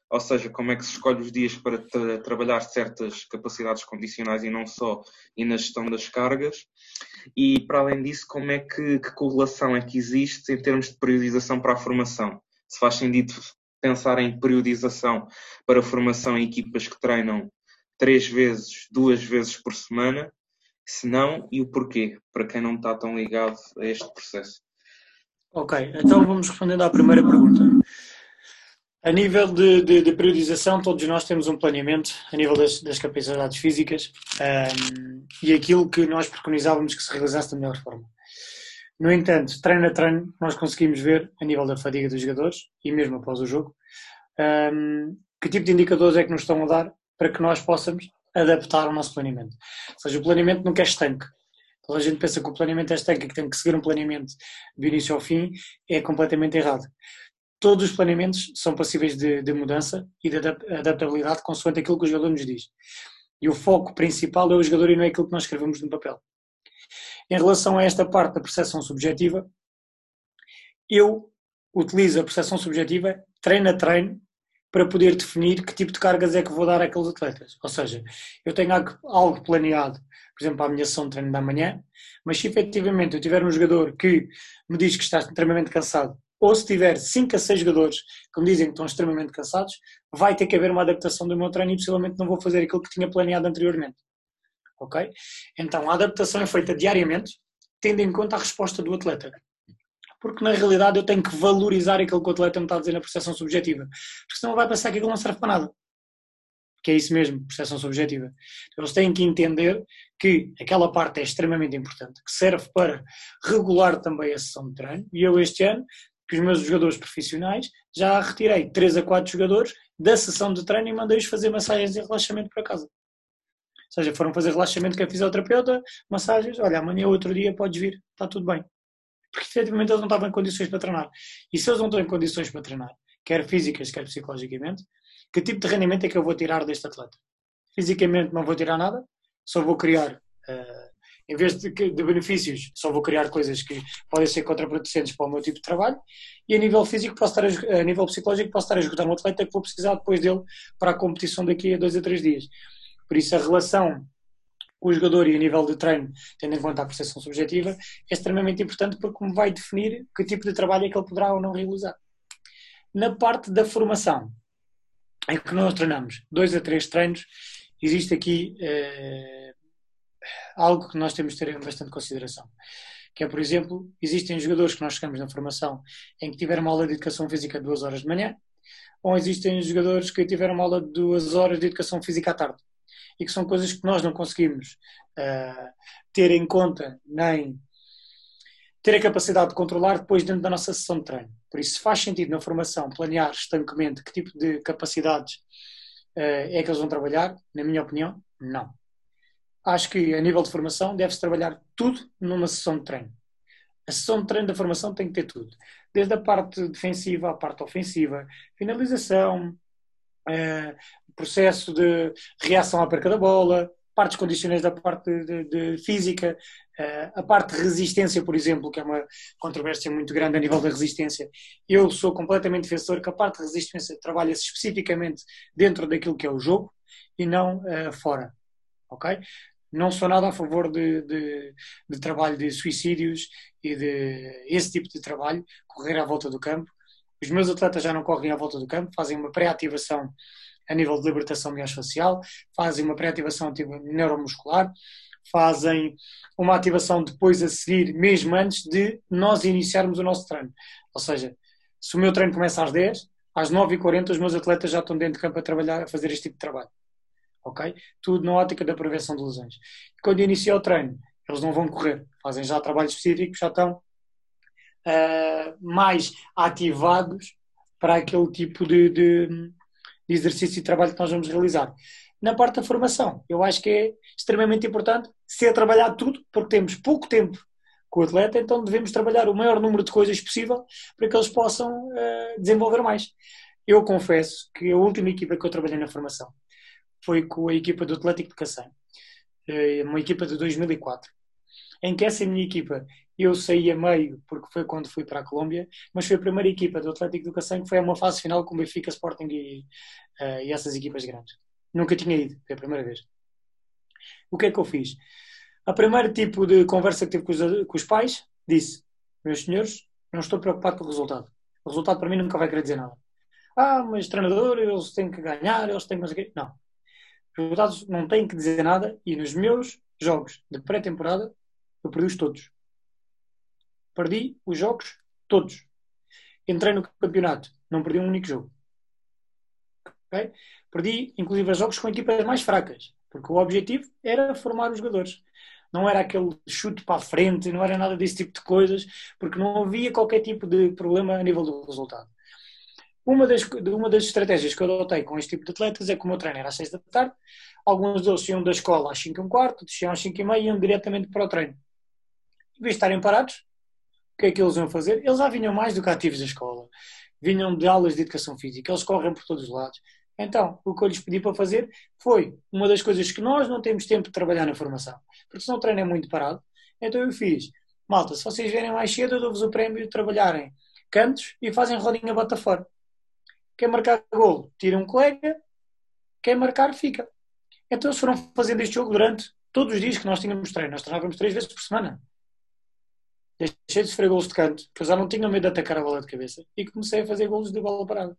ou seja, como é que se escolhe os dias para tra trabalhar certas capacidades condicionais e não só, e na gestão das cargas. E, para além disso, como é que, que correlação é que existe em termos de periodização para a formação? Se faz sentido pensar em periodização para a formação em equipas que treinam três vezes, duas vezes por semana, se não, e o porquê, para quem não está tão ligado a este processo. Ok, então vamos respondendo à primeira pergunta. A nível de, de, de, periodização, todos nós temos um planeamento a nível das, das capacidades físicas um, e aquilo que nós preconizávamos que se realizasse da melhor forma. No entanto, treino a treino, nós conseguimos ver, a nível da fadiga dos jogadores e mesmo após o jogo, um, que tipo de indicadores é que nos estão a dar para que nós possamos adaptar o nosso planeamento. Ou seja, o planeamento nunca é estanque. Toda a gente pensa que o planeamento é estanque que tem que seguir um planeamento do início ao fim, é completamente errado todos os planeamentos são passíveis de, de, mudança e de adaptabilidade consoante aquilo que o jogador nos diz. E o foco principal é o jogador e não é aquilo que nós escrevemos no papel. Em relação a esta parte da percepção subjetiva, eu utilizo a percepção subjetiva treino a treino para poder definir que tipo de cargas é que vou dar àqueles atletas. Ou seja, eu tenho algo planeado, por exemplo, para a minha sessão de treino da manhã, mas se efetivamente eu tiver um jogador que me diz que está extremamente cansado ou se tiver 5 a 6 jogadores que me dizem que estão extremamente cansados, vai ter que haver uma adaptação do meu treino e possivelmente não vou fazer aquilo que tinha planeado anteriormente. Ok? Então a adaptação é feita diariamente, tendo em conta a resposta do atleta. Porque na realidade eu tenho que valorizar aquilo que o atleta me está a dizer na percepção subjetiva. Porque senão vai pensar que aquilo não serve para nada. Que é isso mesmo, percepção subjetiva. Eles têm que entender que aquela parte é extremamente importante, que serve para regular também a sessão de treino. E eu este ano que os meus jogadores profissionais, já retirei 3 a 4 jogadores da sessão de treino e mandei-os fazer massagens de relaxamento para casa. Ou seja, foram fazer relaxamento com a fisioterapeuta, massagens, olha, amanhã ou outro dia podes vir, está tudo bem. Porque efetivamente eles não estavam em condições para treinar. E se eles não estão em condições para treinar, quer físicas, quer psicologicamente, que tipo de rendimento é que eu vou tirar deste atleta? Fisicamente não vou tirar nada, só vou criar uh, em vez de, de, benefícios, só vou criar coisas que podem ser contraproducentes para o meu tipo de trabalho, e a nível físico, posso estar a, a nível psicológico, posso estar a esgotar um atleta que vou precisar depois dele para a competição daqui a dois a três dias. Por isso, a relação com o jogador e a nível de treino, tendo em conta a percepção subjetiva, é extremamente importante porque me vai definir que tipo de trabalho é que ele poderá ou não realizar. Na parte da formação, em que nós treinamos dois a três treinos, existe aqui. Eh, algo que nós temos de ter bastante consideração. Que é, por exemplo, existem jogadores que nós chegamos na formação em que tiveram uma aula de educação física duas horas de manhã ou existem jogadores que tiveram uma aula de duas horas de educação física à tarde e que são coisas que nós não conseguimos uh, ter em conta nem ter a capacidade de controlar depois dentro da nossa sessão de treino. Por isso, faz sentido na formação planear estanquemente que tipo de capacidades uh, é que eles vão trabalhar? Na minha opinião, não. Acho que a nível de formação deve-se trabalhar tudo numa sessão de treino. A sessão de treino da formação tem que ter tudo. Desde a parte defensiva à parte ofensiva, finalização, uh, processo de reação à perca da bola, partes condicionais da parte de, de física, uh, a parte de resistência, por exemplo, que é uma controvérsia muito grande a nível da resistência. Eu sou completamente defensor que a parte de resistência trabalha-se especificamente dentro daquilo que é o jogo e não uh, fora. Ok? Não sou nada a favor de, de, de, trabalho de suicídios e de esse tipo de trabalho, correr à volta do campo. Os meus atletas já não correm à volta do campo, fazem uma pré-ativação a nível de libertação miosfacial, fazem uma pré-ativação neuromuscular, fazem uma ativação depois a seguir, mesmo antes de nós iniciarmos o nosso treino. Ou seja, se o meu treino começa às 10, às 9h40 os meus atletas já estão dentro de campo a trabalhar, a fazer este tipo de trabalho. Ok? Tudo na ótica da prevenção de lesões. Quando inicia o treino, eles não vão correr, fazem já trabalho específico, já estão uh, mais ativados para aquele tipo de, de, de exercício e trabalho que nós vamos realizar. Na parte da formação, eu acho que é extremamente importante ser trabalhado tudo, porque temos pouco tempo com o atleta, então devemos trabalhar o maior número de coisas possível para que eles possam uh, desenvolver mais. Eu confesso que a última equipa que eu trabalhei na formação foi com a equipa do Atlético de Cacém, eh, uma equipa de 2004, em que essa minha equipa eu saí a meio, porque foi quando fui para a Colômbia, mas foi a primeira equipa do Atlético do Cacém que foi a uma fase final com o Benfica, Sporting e, uh, e essas equipas grandes. Nunca tinha ido, foi a primeira vez. O que é que eu fiz? A primeiro tipo de conversa que tive com os, com os pais, disse: Meus senhores, não estou preocupado com o resultado. O resultado para mim nunca vai querer dizer nada. Ah, mas treinador, eles têm que ganhar, eles têm que. Não. Os resultados não têm que dizer nada e nos meus jogos de pré-temporada eu perdi-os todos. Perdi os jogos todos. Entrei no campeonato, não perdi um único jogo. Okay? Perdi, inclusive, os jogos com equipas mais fracas, porque o objetivo era formar os jogadores. Não era aquele chute para a frente, não era nada desse tipo de coisas, porque não havia qualquer tipo de problema a nível do resultado. Uma das, uma das estratégias que eu adotei com este tipo de atletas é que o meu treino era às 6 da tarde, alguns deles iam da escola às 5 e um quarto, outros iam às 5 e meia e iam diretamente para o treino. Em vez de estarem parados, o que é que eles iam fazer? Eles já vinham mais do que ativos da escola, vinham de aulas de educação física, eles correm por todos os lados. Então, o que eu lhes pedi para fazer foi uma das coisas que nós não temos tempo de trabalhar na formação, porque senão o treino é muito parado. Então eu fiz, malta, se vocês vierem mais cedo, eu dou-vos o prémio de trabalharem cantos e fazem rodinha bota fora. Quem marcar gol, tira um colega, quem marcar, fica. Então eles foram fazendo este jogo durante todos os dias que nós tínhamos treino. Nós treinávamos três vezes por semana. Deixei de sofrer golos de canto, porque eu já não tinha medo de atacar a bola de cabeça. E comecei a fazer golos de bola parada.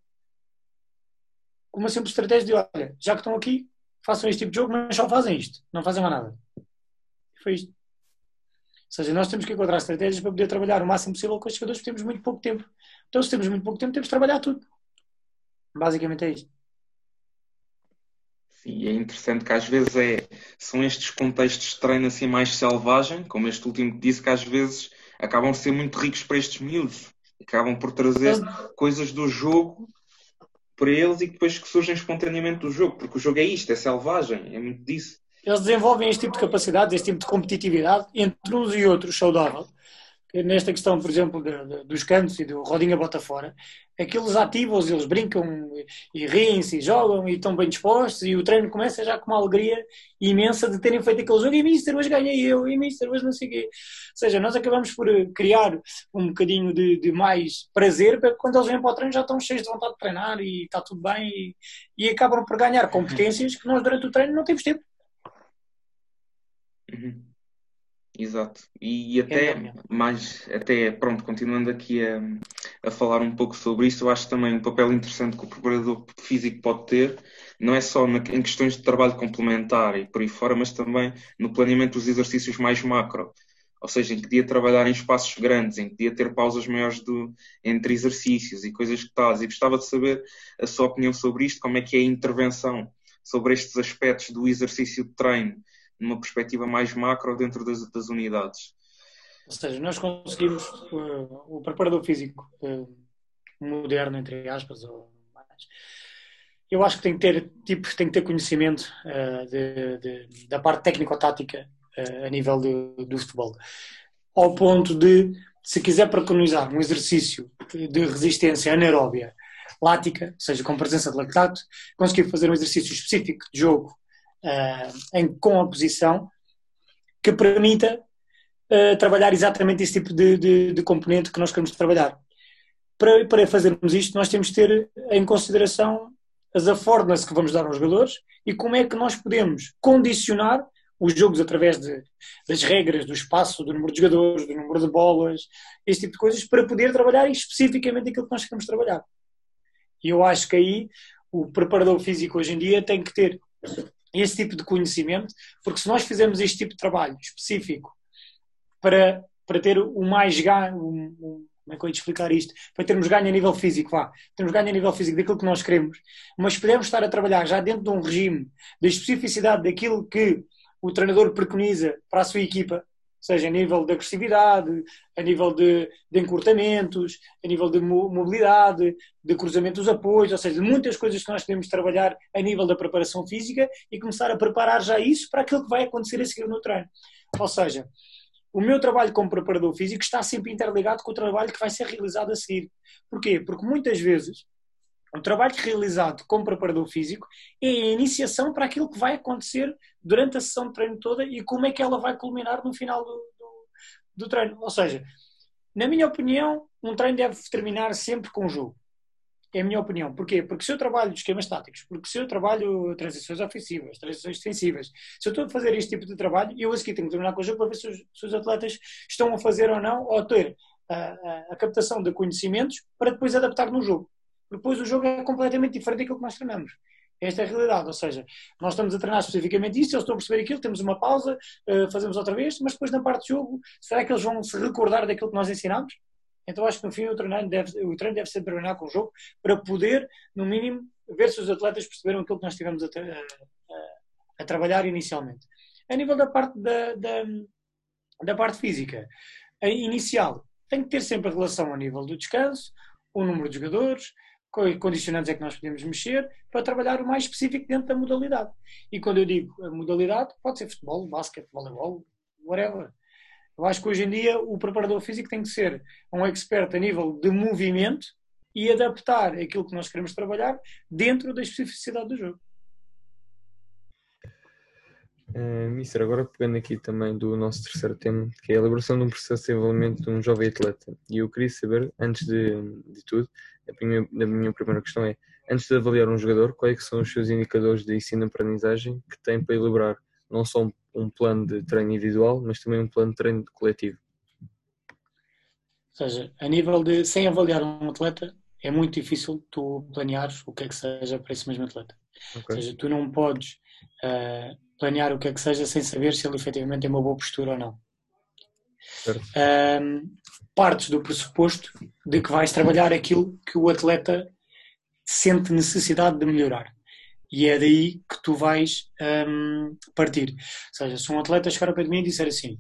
Com uma simples estratégia de, olha, já que estão aqui, façam este tipo de jogo, mas só fazem isto. Não fazem mais nada. E foi isto. Ou seja, nós temos que encontrar estratégias para poder trabalhar o máximo possível com os jogadores, porque temos muito pouco tempo. Então, se temos muito pouco tempo, temos de trabalhar tudo. Basicamente é isto. Sim, é interessante que às vezes é, são estes contextos de treino assim mais selvagem, como este último que disse, que às vezes acabam por ser muito ricos para estes miúdos. Acabam por trazer coisas do jogo para eles e depois que surgem espontaneamente do jogo, porque o jogo é isto, é selvagem, é muito disso. Eles desenvolvem este tipo de capacidades, este tipo de competitividade entre uns e outros saudável nesta questão, por exemplo, de, de, dos cantos e do rodinha bota fora, aqueles ativos, eles brincam e riem-se e jogam e estão bem dispostos e o treino começa já com uma alegria imensa de terem feito aquele jogo e Mister, hoje ganhei eu, e Mister, hoje não sei o quê. Ou seja, nós acabamos por criar um bocadinho de, de mais prazer para que quando eles vêm para o treino já estão cheios de vontade de treinar e está tudo bem e, e acabam por ganhar competências que nós durante o treino não temos tempo. Uhum. Exato. E até é mais, até pronto, continuando aqui a, a falar um pouco sobre isso, eu acho também um papel interessante que o preparador físico pode ter, não é só na, em questões de trabalho complementar e por aí fora, mas também no planeamento dos exercícios mais macro. ou seja, em que dia trabalhar em espaços grandes, em que dia ter pausas maiores do, entre exercícios e coisas que estás. E gostava de saber a sua opinião sobre isto, como é que é a intervenção sobre estes aspectos do exercício de treino, numa perspectiva mais macro dentro das, das unidades. Ou seja, nós conseguimos uh, o preparador físico uh, moderno, entre aspas, ou mais. Eu acho que tem que ter, tipo, tem que ter conhecimento uh, de, de, da parte técnico-tática a nível do futebol. Ao ponto de, se quiser preconizar um exercício de resistência anaeróbia lática, ou seja, com presença de lactato, conseguir fazer um exercício específico de jogo uh, em, com a posição que permita uh, trabalhar exatamente esse tipo de, de, de, componente que nós queremos trabalhar. Para, para fazermos isto, nós temos de ter em consideração as affordness que vamos dar aos jogadores e como é que nós podemos condicionar os jogos através de, das regras, do espaço, do número de jogadores, do número de bolas, esse tipo de coisas, para poder trabalhar especificamente aquilo que nós queremos trabalhar. E eu acho que aí o preparador físico hoje em dia tem que ter esse tipo de conhecimento, porque se nós fizermos este tipo de trabalho específico para, para ter o mais ganho, um, um, como é que eu ia explicar isto? Para termos ganho a nível físico, vá, termos ganho a nível físico daquilo que nós queremos, mas podemos estar a trabalhar já dentro de um regime da especificidade daquilo que o treinador preconiza para a sua equipa, seja a nível de agressividade, a nível de, de encurtamentos, a nível de mobilidade, de cruzamento dos apoios, ou seja, muitas coisas que nós podemos trabalhar a nível da preparação física e começar a preparar já isso para aquilo que vai acontecer a seguir no treino. Ou seja, o meu trabalho como preparador físico está sempre interligado com o trabalho que vai ser realizado a seguir. Porquê? Porque muitas vezes o trabalho realizado como preparador físico é a iniciação para aquilo que vai acontecer durante a sessão de treino toda e como é que ela vai culminar no final do, do, do treino. Ou seja, na minha opinião, um treino deve terminar sempre com o jogo. É a minha opinião. Porquê? Porque se eu trabalho esquemas táticos, porque se eu trabalho transições ofensivas, transições defensivas, se eu estou a fazer este tipo de trabalho, eu a seguir tenho que terminar com o jogo para ver se os, se os atletas estão a fazer ou não, ou a ter a, a, a captação de conhecimentos para depois adaptar no jogo. Depois o jogo é completamente diferente daquilo que nós treinamos. Esta é a realidade, ou seja, nós estamos a treinar especificamente isso, eles estão a perceber aquilo, temos uma pausa, uh, fazemos outra vez, mas depois na parte de jogo, será que eles vão se recordar daquilo que nós ensinamos? Então acho que no fim o treino deve, o treino deve ser treinado com o jogo para poder, no mínimo, ver se os atletas perceberam aquilo que nós estivemos a, a, a trabalhar inicialmente. A nível da parte, da, da, da parte física, inicial tem que ter sempre a relação a nível do descanso, o número de jogadores, condicionantes é que nós podemos mexer para trabalhar o mais específico dentro da modalidade. E quando eu digo modalidade, pode ser futebol, basquete, voleibol, whatever. Eu acho que hoje em dia o preparador físico tem que ser um expert a nível de movimento e adaptar aquilo que nós queremos trabalhar dentro da especificidade do jogo. Uh, Mister, agora pegando aqui também do nosso terceiro tema, que é a elaboração de um processo de desenvolvimento de um jovem atleta. E eu queria saber, antes de, de tudo, a minha, a minha primeira questão é, antes de avaliar um jogador, quais são os seus indicadores de ensino-aprendizagem que tem para elaborar não só um, um plano de treino individual, mas também um plano de treino coletivo? Ou seja, a nível de, sem avaliar um atleta, é muito difícil tu planeares o que é que seja para esse mesmo atleta. Okay. Ou seja, tu não podes uh, planear o que é que seja sem saber se ele efetivamente tem uma boa postura ou não. Um, partes do pressuposto de que vais trabalhar aquilo que o atleta sente necessidade de melhorar. E é daí que tu vais um, partir. Ou seja, se um atleta chegar ao pé de mim e disser assim: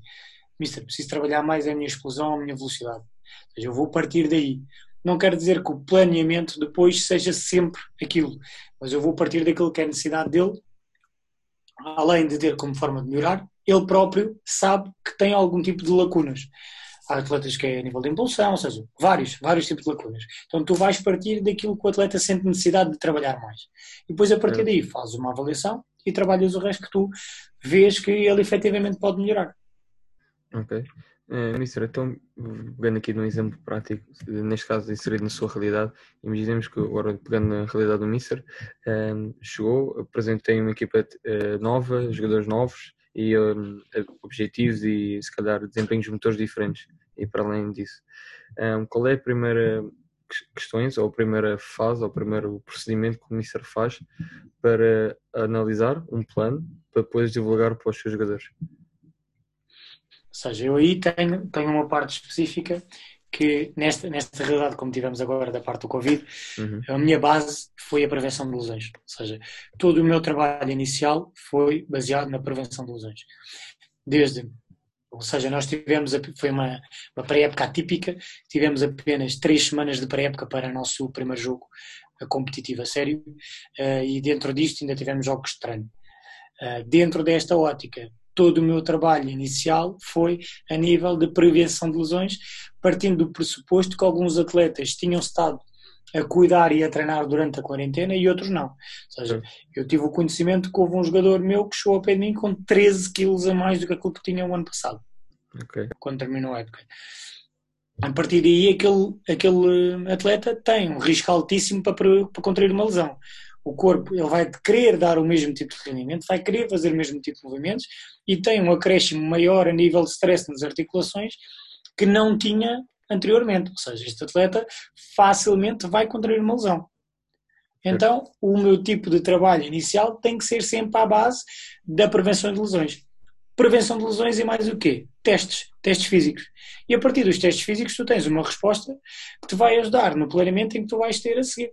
Mister, preciso trabalhar mais a minha explosão, a minha velocidade. Ou seja, eu vou partir daí. Não quer dizer que o planeamento depois seja sempre aquilo, mas eu vou partir daquilo que é a necessidade dele além de ter como forma de melhorar, ele próprio sabe que tem algum tipo de lacunas. Há atletas que é a nível de impulsão, ou seja, vários, vários tipos de lacunas. Então tu vais partir daquilo que o atleta sente necessidade de trabalhar mais. E depois a partir daí fazes uma avaliação e trabalhas o resto que tu vês que ele efetivamente pode melhorar. Ok. Mister, então, pegando aqui num exemplo prático, neste caso inserido na sua realidade, imaginemos que agora, pegando na realidade do Mister, um, ehm, chegou, apresentei uma equipa uh, nova, jogadores novos e um, objetivos e, se calhar, desempenhos motores diferentes. E para além disso, um, ehm, qual é a primeira questões, ou a primeira fase, ou o primeiro procedimento que o Mister faz para analisar um plano para depois divulgar para os seus jogadores? Seja, eu aí tenho, tenho uma parte específica que nesta, nesta realidade, como tivemos agora da parte do Covid, uhum. a minha base foi a prevenção de lesões. Ou seja, todo o meu trabalho inicial foi baseado na prevenção de lesões. Desde, ou seja, nós tivemos, foi uma, uma pré-época atípica, tivemos apenas três semanas de pré-época para o nosso primeiro jogo competitivo a sério, uh, e dentro disto ainda tivemos jogos de treino. Uh, dentro desta ótica, todo o meu trabalho inicial foi a nível de prevenção de lesões, partindo do pressuposto que alguns atletas tinham estado a cuidar e a treinar durante a quarentena e outros não. Ou seja, eu tive o conhecimento que houve um jogador meu que chegou a pé de mim com 13 quilos a mais do que aquilo que tinha o ano passado, okay. quando terminou a época. A partir daí, aquele, aquele atleta tem um risco altíssimo para, para contrair uma lesão o corpo ele vai querer dar o mesmo tipo de rendimento, vai querer fazer o mesmo tipo de movimentos e tem um acréscimo maior a nível de stress nas articulações que não tinha anteriormente. Ou seja, este atleta facilmente vai contrair uma lesão. Então, o meu tipo de trabalho inicial tem que ser sempre à base da prevenção de lesões. Prevenção de lesões e mais o quê? Testes, testes físicos. E a partir dos testes físicos tu tens uma resposta que te vai ajudar no planeamento em que tu vais ter a seguir.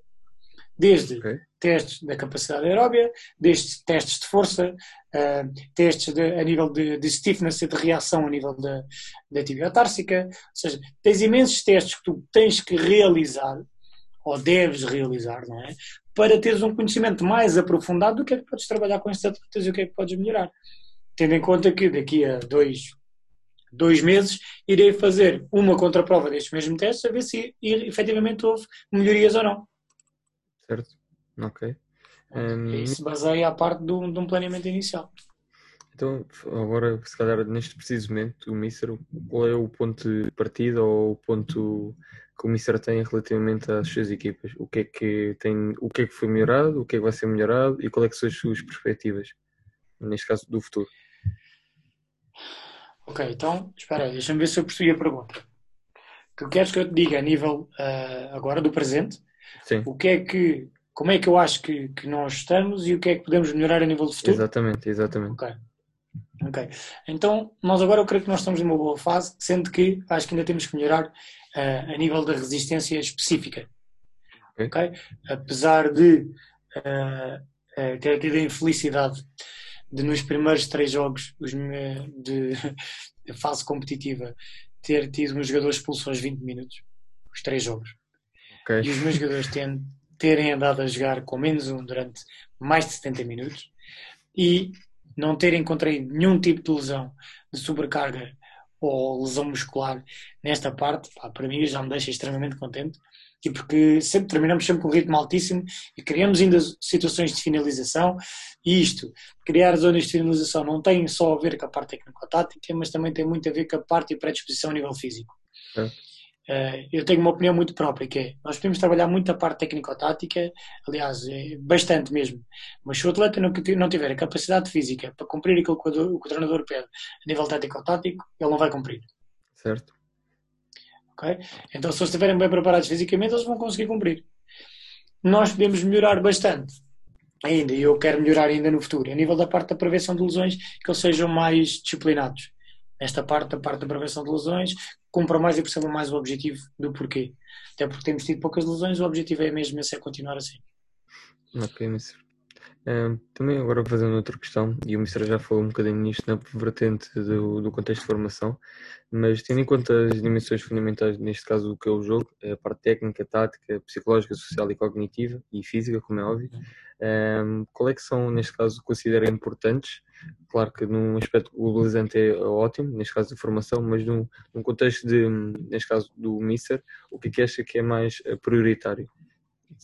Desde okay. testes da capacidade aeróbia, desde testes de força, uh, testes de, a nível de, de, stiffness e de reação a nível da, da tibia társica, ou seja, tens imensos testes que tu tens que realizar, ou deves realizar, não é? Para teres um conhecimento mais aprofundado do que é que podes trabalhar com estes atletas e o que é que podes melhorar. Tendo em conta que daqui a dois, dois meses irei fazer uma contraprova destes mesmos testes a ver se efetivamente houve melhorias ou não. Certo? Ok. Um, Isso baseia a parte de um planeamento inicial. Então, agora, se calhar, neste preciso momento, o Mister, qual é o ponto de partida ou o ponto que o Mister tem relativamente às suas equipas? O que é que tem, o que é que foi melhorado, o que é que vai ser melhorado e qual é que são as suas perspectivas, neste caso, do futuro? Ok, então, espera aí, deixa-me ver se eu percebi a pergunta. O que queres que eu te diga a nível uh, agora do presente? Sim. O que é que, como é que eu acho que, que nós estamos e o que é que podemos melhorar a nível de futuro? Exatamente, exatamente. Ok. Ok. Então, nós agora eu creio que nós estamos numa boa fase, sendo que acho que ainda temos que melhorar uh, a nível da resistência específica. Ok? okay? Apesar de uh, ter tido a infelicidade de nos primeiros três jogos de, de fase competitiva ter tido um jogador expulso aos 20 minutos, os três jogos. Okay. E os meus jogadores terem, terem andado a jogar com menos um durante mais de 70 minutos e não terem contraído nenhum tipo de lesão de sobrecarga ou lesão muscular nesta parte, pá, para mim já me deixa extremamente contente e porque sempre terminamos sempre com um ritmo altíssimo e criamos ainda situações de finalização e isto, criar zonas de finalização não tem só a ver com a parte técnico-tática, mas também tem muito a ver com a parte de predisposição a nível físico. É. Uh, eu tenho uma opinião muito própria, que é, nós podemos trabalhar muito a parte técnico-tática, aliás, é bastante mesmo, mas se o atleta não, tiver a capacidade física para cumprir aquilo que o, que o treinador pede a nível técnico-tático, ele não vai cumprir. Certo. Ok? Então, se eles estiverem bem preparados fisicamente, eles vão conseguir cumprir. Nós podemos melhorar bastante ainda, e eu quero melhorar ainda no futuro, a nível da parte da prevenção de lesões, que eles sejam mais disciplinados. Nesta parte, a parte da prevenção de lesões, cumpram mais e percebam mais o objetivo do porquê. Até porque temos tido poucas lesões, o objetivo é mesmo esse, é continuar assim. Ok, Mr. Também agora fazendo outra questão, e o Mr. já falou um bocadinho nisto na vertente do, do, contexto de formação, mas tendo em conta as dimensões fundamentais, neste caso o que é o jogo, a parte técnica, tática, psicológica, social e cognitiva, e física, como é óbvio, um, qual é que são, neste caso, considera importantes Claro que num aspecto globalizante é ótimo, neste caso da formação, mas num, num contexto de, neste caso do Mister, o que é que acha que é mais eh, prioritário?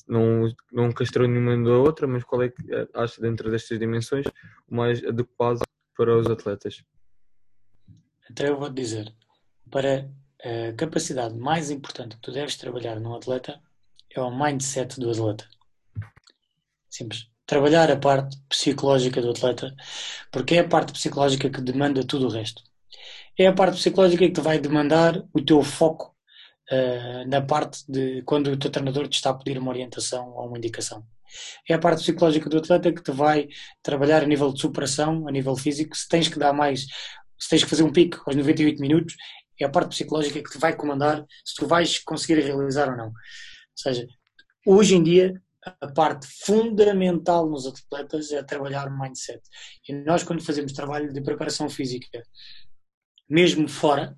Não, não castrou nenhuma da outra, mas qual é que eh, acha dentro destas dimensões o mais adequado para os atletas? Então eu vou dizer, para a capacidade mais importante que tu deves trabalhar num atleta é o mindset do atleta. Simples trabalhar a parte psicológica do atleta, porque é a parte psicológica que demanda tudo o resto. É a parte psicológica que te vai demandar o teu foco uh, na parte de quando o teu treinador te está a pedir uma orientação ou uma indicação. É a parte psicológica do atleta que te vai trabalhar a nível de superação, a nível físico, se tens que dar mais se tens que fazer um pico aos 98 minutos, é a parte psicológica que te vai comandar se tu vais conseguir realizar ou não. Ou seja, hoje em dia, a parte fundamental nos atletas é trabalhar o mindset. E nós, quando fazemos trabalho de preparação física, mesmo fora,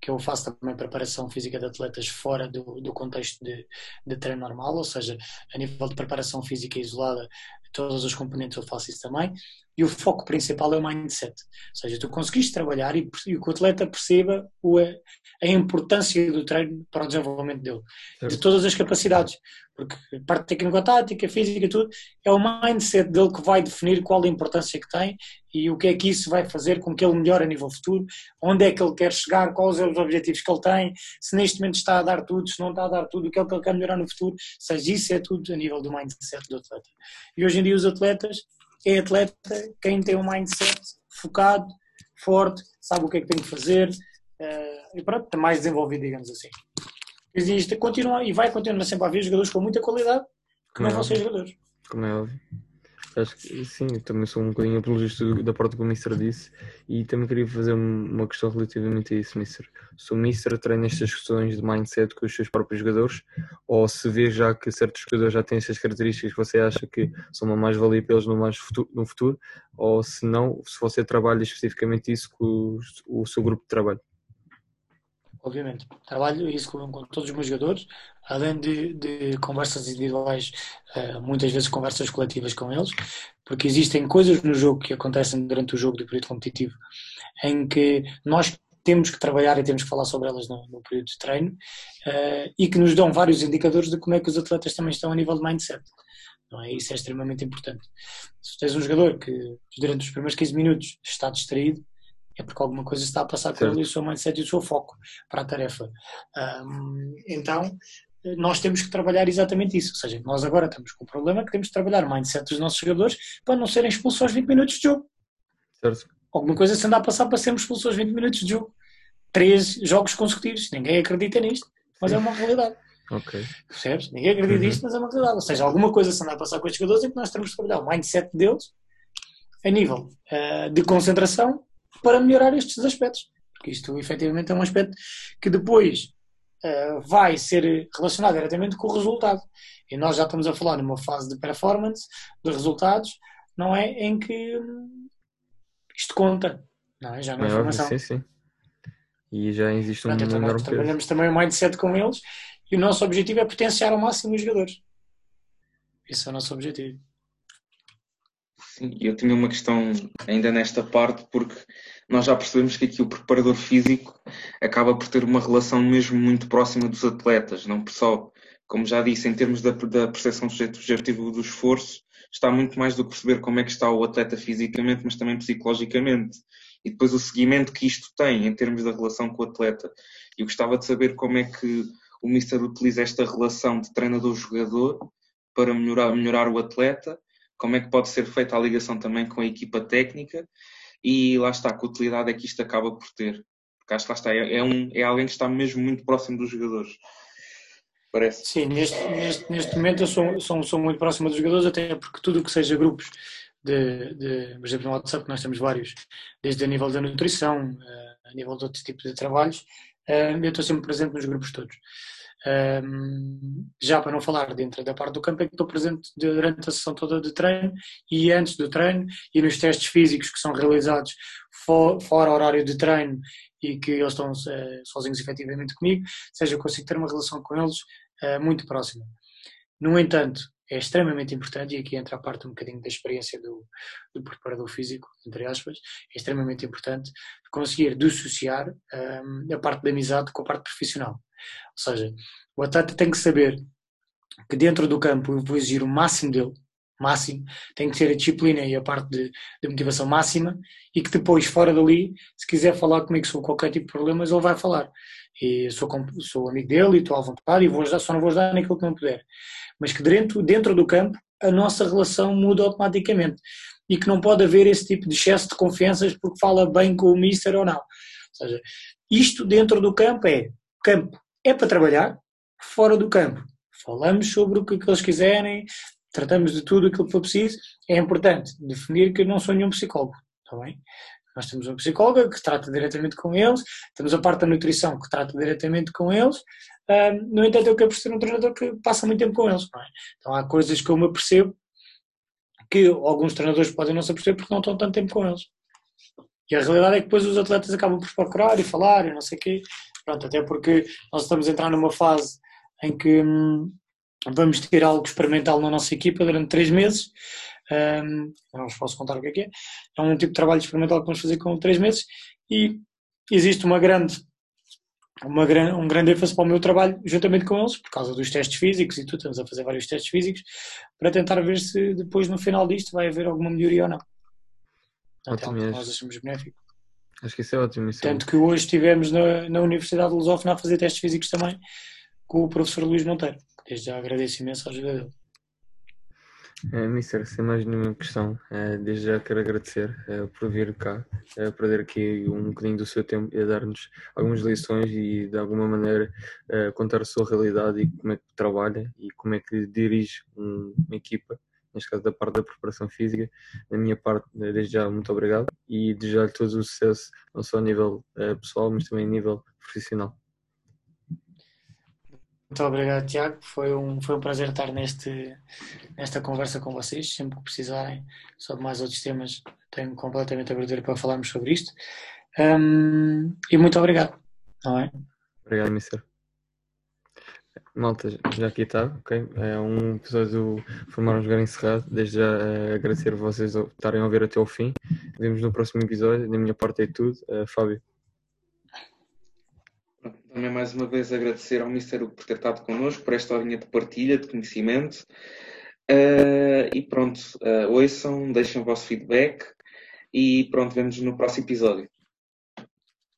que eu faço também preparação física de atletas fora do, do contexto de, de treino normal, ou seja, a nível de preparação física isolada, todos os componentes eu faço isso também, e o foco principal é o mindset. Ou seja, tu conseguiste trabalhar e, e que o atleta perceba o, a importância do treino para o desenvolvimento dele, de todas as capacidades, porque parte técnica, tática, física, tudo, é o mindset dele que vai definir qual a importância que tem e o que é que isso vai fazer com que ele melhore a nível futuro, onde é que ele quer chegar, quais são os objetivos que ele tem, se neste momento está a dar tudo, se não está a dar tudo, o que é que ele quer melhorar no futuro, ou seja, isso é tudo a nível do mindset do atleta. E hoje em dia os atletas, é atleta quem tem um mindset focado, forte, sabe o que é que tem que fazer uh, e pronto, está mais desenvolvido, digamos assim. Existe, continua e vai continuar sempre a haver jogadores com muita qualidade que não vão ser jogadores. Como é óbvio. Acho que sim, também sou um bocadinho apologista da parte que o Mister disse e também queria fazer uma questão relativamente a isso, Mister. Se o Mister treina estas questões de mindset com os seus próprios jogadores ou se vê já que certos jogadores já têm estas características que você acha que são uma mais-valia para eles no, mais futuro, no futuro ou se não, se você trabalha especificamente isso com o, o seu grupo de trabalho obviamente. Trabalho isso com, com, todos os meus jogadores, além de, de conversas individuais, uh, muitas vezes conversas coletivas com eles, porque existem coisas no jogo que acontecem durante o jogo do período competitivo em que nós temos que trabalhar e temos que falar sobre elas no, no período de treino uh, e que nos dão vários indicadores de como é que os atletas também estão a nível de mindset. Não é? Isso é extremamente importante. Se tens um jogador que durante os primeiros 15 minutos está distraído, é porque alguma coisa está a passar com ele e o seu mindset e o seu foco para a tarefa. Um, então, nós temos que trabalhar exatamente isso. Ou seja, nós agora estamos com o problema que temos que trabalhar o mindset dos nossos jogadores para não serem expulsos aos 20 minutos de jogo. Certo. Alguma coisa se anda a passar para sermos expulsos aos 20 minutos de jogo. Três jogos consecutivos. Ninguém acredita nisto, mas é uma realidade. Ok. Percebes? Ninguém acredita nisto, uhum. mas é uma realidade. Ou seja, alguma coisa se anda a passar com os jogadores é que nós temos que trabalhar o mindset deles a nível uh, de concentração para melhorar estes aspectos. Porque isto efetivamente é um aspecto que depois uh, vai ser relacionado diretamente com o resultado. E nós já estamos a falar numa fase de performance, de resultados, não é? Em que hum, isto conta, não é? Já não é, informação. Sim, sim. E já existe um Pronto, então nós trabalhamos também o mindset com eles e o nosso objetivo é potenciar ao máximo os jogadores. Esse é o nosso objetivo. Sim, eu tinha uma questão ainda nesta parte, porque nós já percebemos que aqui o preparador físico acaba por ter uma relação mesmo muito próxima dos atletas, não só, como já disse, em termos da, da percepção subjetiva do esforço, está muito mais do que perceber como é que está o atleta fisicamente, mas também psicologicamente. E depois o seguimento que isto tem em termos da relação com o atleta. Eu gostava de saber como é que o Mister utiliza esta relação de treinador-jogador para melhorar, melhorar o atleta como é que pode ser feita a ligação também com a equipa técnica e lá está, que utilidade é que isto acaba por ter. Porque acho que lá está, é, é, um, é alguém que está mesmo muito próximo dos jogadores. Parece. Sim, neste, neste, neste momento eu sou, sou, sou muito próximo dos jogadores, até porque tudo o que seja grupos de, de, por exemplo, no WhatsApp nós temos vários, desde a nível da nutrição, eh, a nível de outros tipos de trabalhos, eh, eu estou sempre presente nos grupos todos. Um, já para não falar dentro da parte do campo, é que estou presente durante a sessão toda de treino e antes do treino e nos testes físicos que são realizados for, fora horário de treino e que eles estão uh, sozinhos efetivamente comigo, seja, eu consigo ter uma relação com eles uh, muito próxima. No entanto, é extremamente importante, e aqui entra a parte um bocadinho da experiência do, do preparador físico, entre aspas, é extremamente importante conseguir dissociar um, a parte da amizade com a parte profissional. Ou seja, o atleta tem que saber que dentro do campo eu vou exigir o máximo dele, máximo, tem que ter a disciplina e a parte de, de, motivação máxima e que depois, fora dali, se quiser falar comigo sobre qualquer tipo de problemas, ele vai falar. E sou, sou amigo dele e estou à vontade e vou ajudar, só não vou ajudar naquilo que não puder. Mas que dentro, dentro do campo a nossa relação muda automaticamente e que não pode haver esse tipo de excesso de confianças porque fala bem com o mister ou não. Ou seja, isto dentro do campo é campo é para trabalhar fora do campo. Falamos sobre o que, eles quiserem, tratamos de tudo aquilo que for preciso. É importante definir que eu não sou nenhum psicólogo, está bem? Nós temos uma psicóloga que trata diretamente com eles, temos a parte da nutrição que trata diretamente com eles, no entanto, eu quero ser um treinador que passa muito tempo com eles. É? Então há coisas que eu me apercebo que alguns treinadores podem não se aperceber porque não estão tanto tempo com eles. E a realidade é que depois os atletas acabam por procurar e falar e não sei o quê. Pronto, até porque nós estamos a entrar numa fase em que hum, vamos ter algo experimental na nossa equipa durante três meses. Um, não vos posso contar o que é que é. É um tipo de trabalho experimental que vamos fazer com três meses e existe uma grande uma, um grande ênfase para o meu trabalho juntamente com eles, por causa dos testes físicos e tudo, estamos a fazer vários testes físicos para tentar ver se depois no final disto vai haver alguma melhoria ou não. Portanto, ótimo, é nós achamos benéfico. Acho que isso é ótimo. Isso é Tanto é que hoje estivemos na, na Universidade de Lusófona a fazer testes físicos também com o professor Luís Monteiro. Desde já agradeço imenso a ajuda dele. É, Mister, sem mais nenhuma questão, é, desde já quero agradecer é, por vir cá, é, perder aqui um bocadinho do seu tempo e dar-nos algumas lições e de alguma maneira contar a sua realidade e como é que trabalha e como é que dirige um, uma equipa, neste caso da parte da preparação física. Da minha parte, desde já, muito obrigado e desejar-lhe todo o sucesso, não só a nível pessoal, mas também a nível profissional. Muito obrigado, Tiago. Foi um, foi um prazer estar neste, nesta conversa com vocês. Sempre que precisarem sobre mais outros temas, tenho completamente abertura para falarmos sobre isto. Um, e muito obrigado. Não é? Obrigado, Mister. Malta, já aqui está, ok? É um episódio do Formar um Jogar encerrado. Desde já uh, agradecer a vocês estarem a ouvir até ao fim. Vemos no próximo episódio. Da minha parte é tudo. Uh, Fábio. Também mais uma vez agradecer ao Mister por ter estado connosco, por esta horinha de partilha, de conhecimento. Uh, e pronto, uh, ouçam, deixem o vosso feedback e pronto, vemos no próximo episódio.